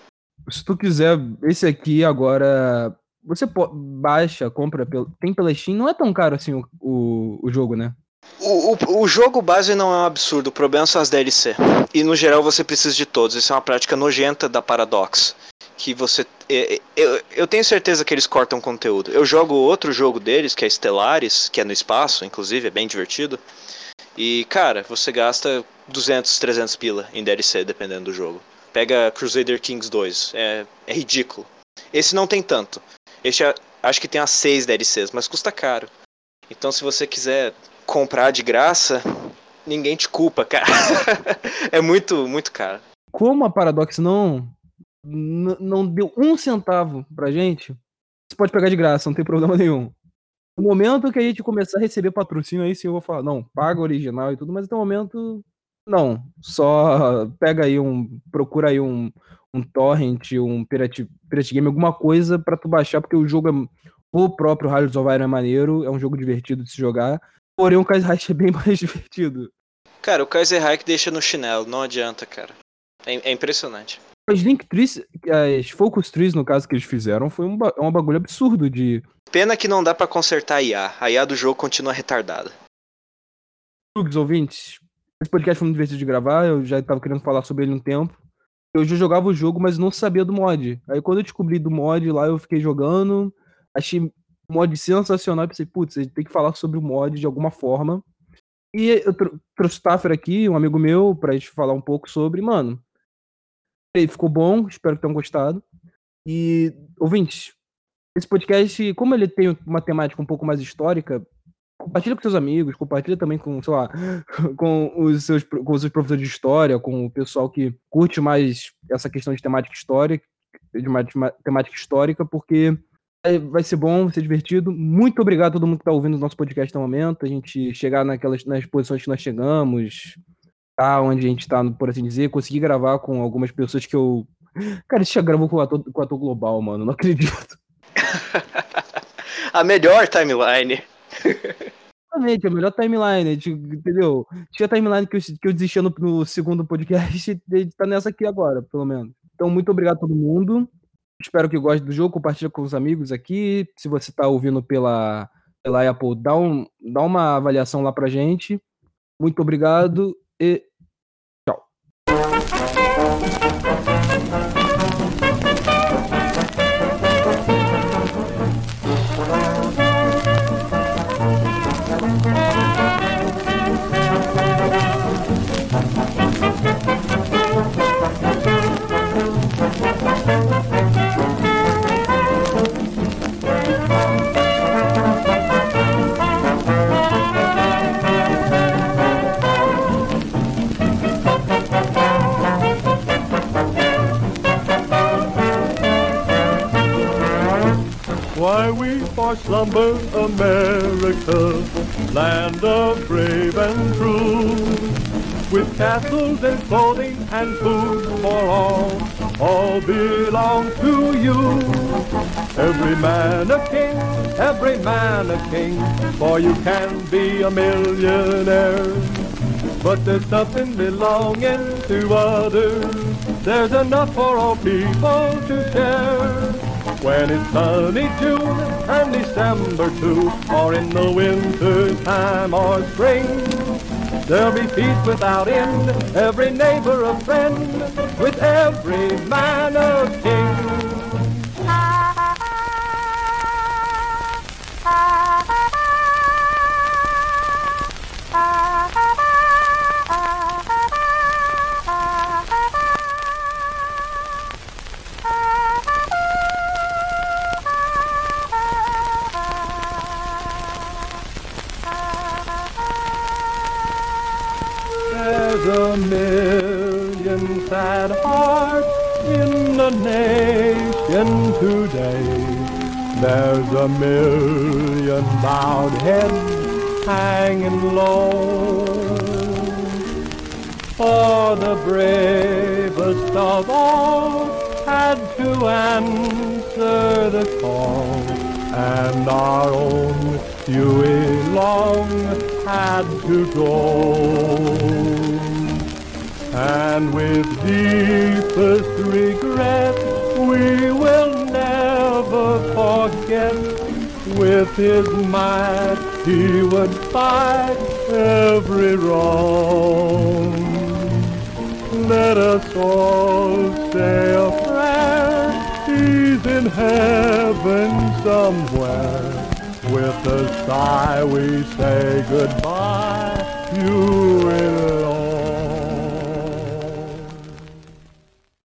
Se tu quiser esse aqui agora, você baixa, compra, tem pela Steam, não é tão caro assim o, o, o jogo, né? O, o, o, jogo base não é um absurdo, o problema são as DLC. E no geral você precisa de todos. Isso é uma prática nojenta da Paradox que você. É, é, eu, eu tenho certeza que eles cortam conteúdo. Eu jogo outro jogo deles, que é Stellaris, que é no espaço, inclusive, é bem divertido. E, cara, você gasta 200, 300 pila em DLC, dependendo do jogo. Pega Crusader Kings 2, é, é ridículo. Esse não tem tanto. Esse é- acho que tem as 6 DLCs, mas custa caro. Então, se você quiser comprar de graça, ninguém te culpa, cara. é muito, muito caro. Como a Paradox não, não deu um centavo pra gente, você pode pegar de graça, não tem problema nenhum. No momento que a gente começar a receber patrocínio, aí sim eu vou falar, não, paga original e tudo, mas até o momento, não. Só pega aí um. Procura aí um, um torrent, um Pirate, Pirate Game, alguma coisa pra tu baixar, porque o jogo é. O próprio Harley of Iron é maneiro, é um jogo divertido de se jogar. Porém, o Kaiser Reich é bem mais divertido. Cara, o Kaiser Reich deixa no chinelo, não adianta, cara. É, é impressionante. As Link Trees, as Focus Trees, no caso, que eles fizeram, foi um, ba- é um bagulho absurdo de. Pena que não dá pra consertar a IA. A IA do jogo continua retardada. Plugs, ouvintes. Esse podcast foi muito divertido de gravar, eu já tava querendo falar sobre ele um tempo. Eu já jogava o jogo, mas não sabia do mod. Aí quando eu descobri do mod lá, eu fiquei jogando, achei o mod sensacional pensei, putz, a gente tem que falar sobre o mod de alguma forma. E eu tro- trouxe o Taffer aqui, um amigo meu, pra gente falar um pouco sobre, mano. Ficou bom, espero que tenham gostado. E, ouvintes, esse podcast, como ele tem uma temática um pouco mais histórica, compartilha com seus amigos, compartilha também com, sei lá, com os seus, com os seus professores de história, com o pessoal que curte mais essa questão de temática histórica, de temática histórica, porque vai ser bom, vai ser divertido. Muito obrigado a todo mundo que está ouvindo o nosso podcast no momento, a gente chegar naquelas nas posições que nós chegamos, tá onde a gente está, por assim dizer, conseguir gravar com algumas pessoas que eu Cara, a gente já gravou com o ator, com o ator global, mano. Não acredito. A melhor timeline. Exatamente, a melhor timeline, entendeu? Tinha timeline que eu, que eu desistia no, no segundo podcast e gente tá nessa aqui agora, pelo menos. Então, muito obrigado a todo mundo. Espero que goste do jogo, compartilha com os amigos aqui. Se você tá ouvindo pela, pela Apple, dá, um, dá uma avaliação lá pra gente. Muito obrigado e Why we for slumber, America, land of brave and true. With castles and clothing and food for all, all belong to you. Every man a king, every man a king, for you can be a millionaire. But there's something belonging to others. There's enough for all people to share. When it's sunny June and December too, or in the winter time or spring, there'll be feast without end, every neighbor a friend, with every man a king. Sad hearts in the nation today. There's a million bowed heads hanging low. For the bravest of all had to answer the call, and our own Huey Long had to go. And with deepest regret, we will never forget. With his might, he would fight every wrong. Let us all say a prayer. He's in heaven somewhere. With a sigh we say goodbye. You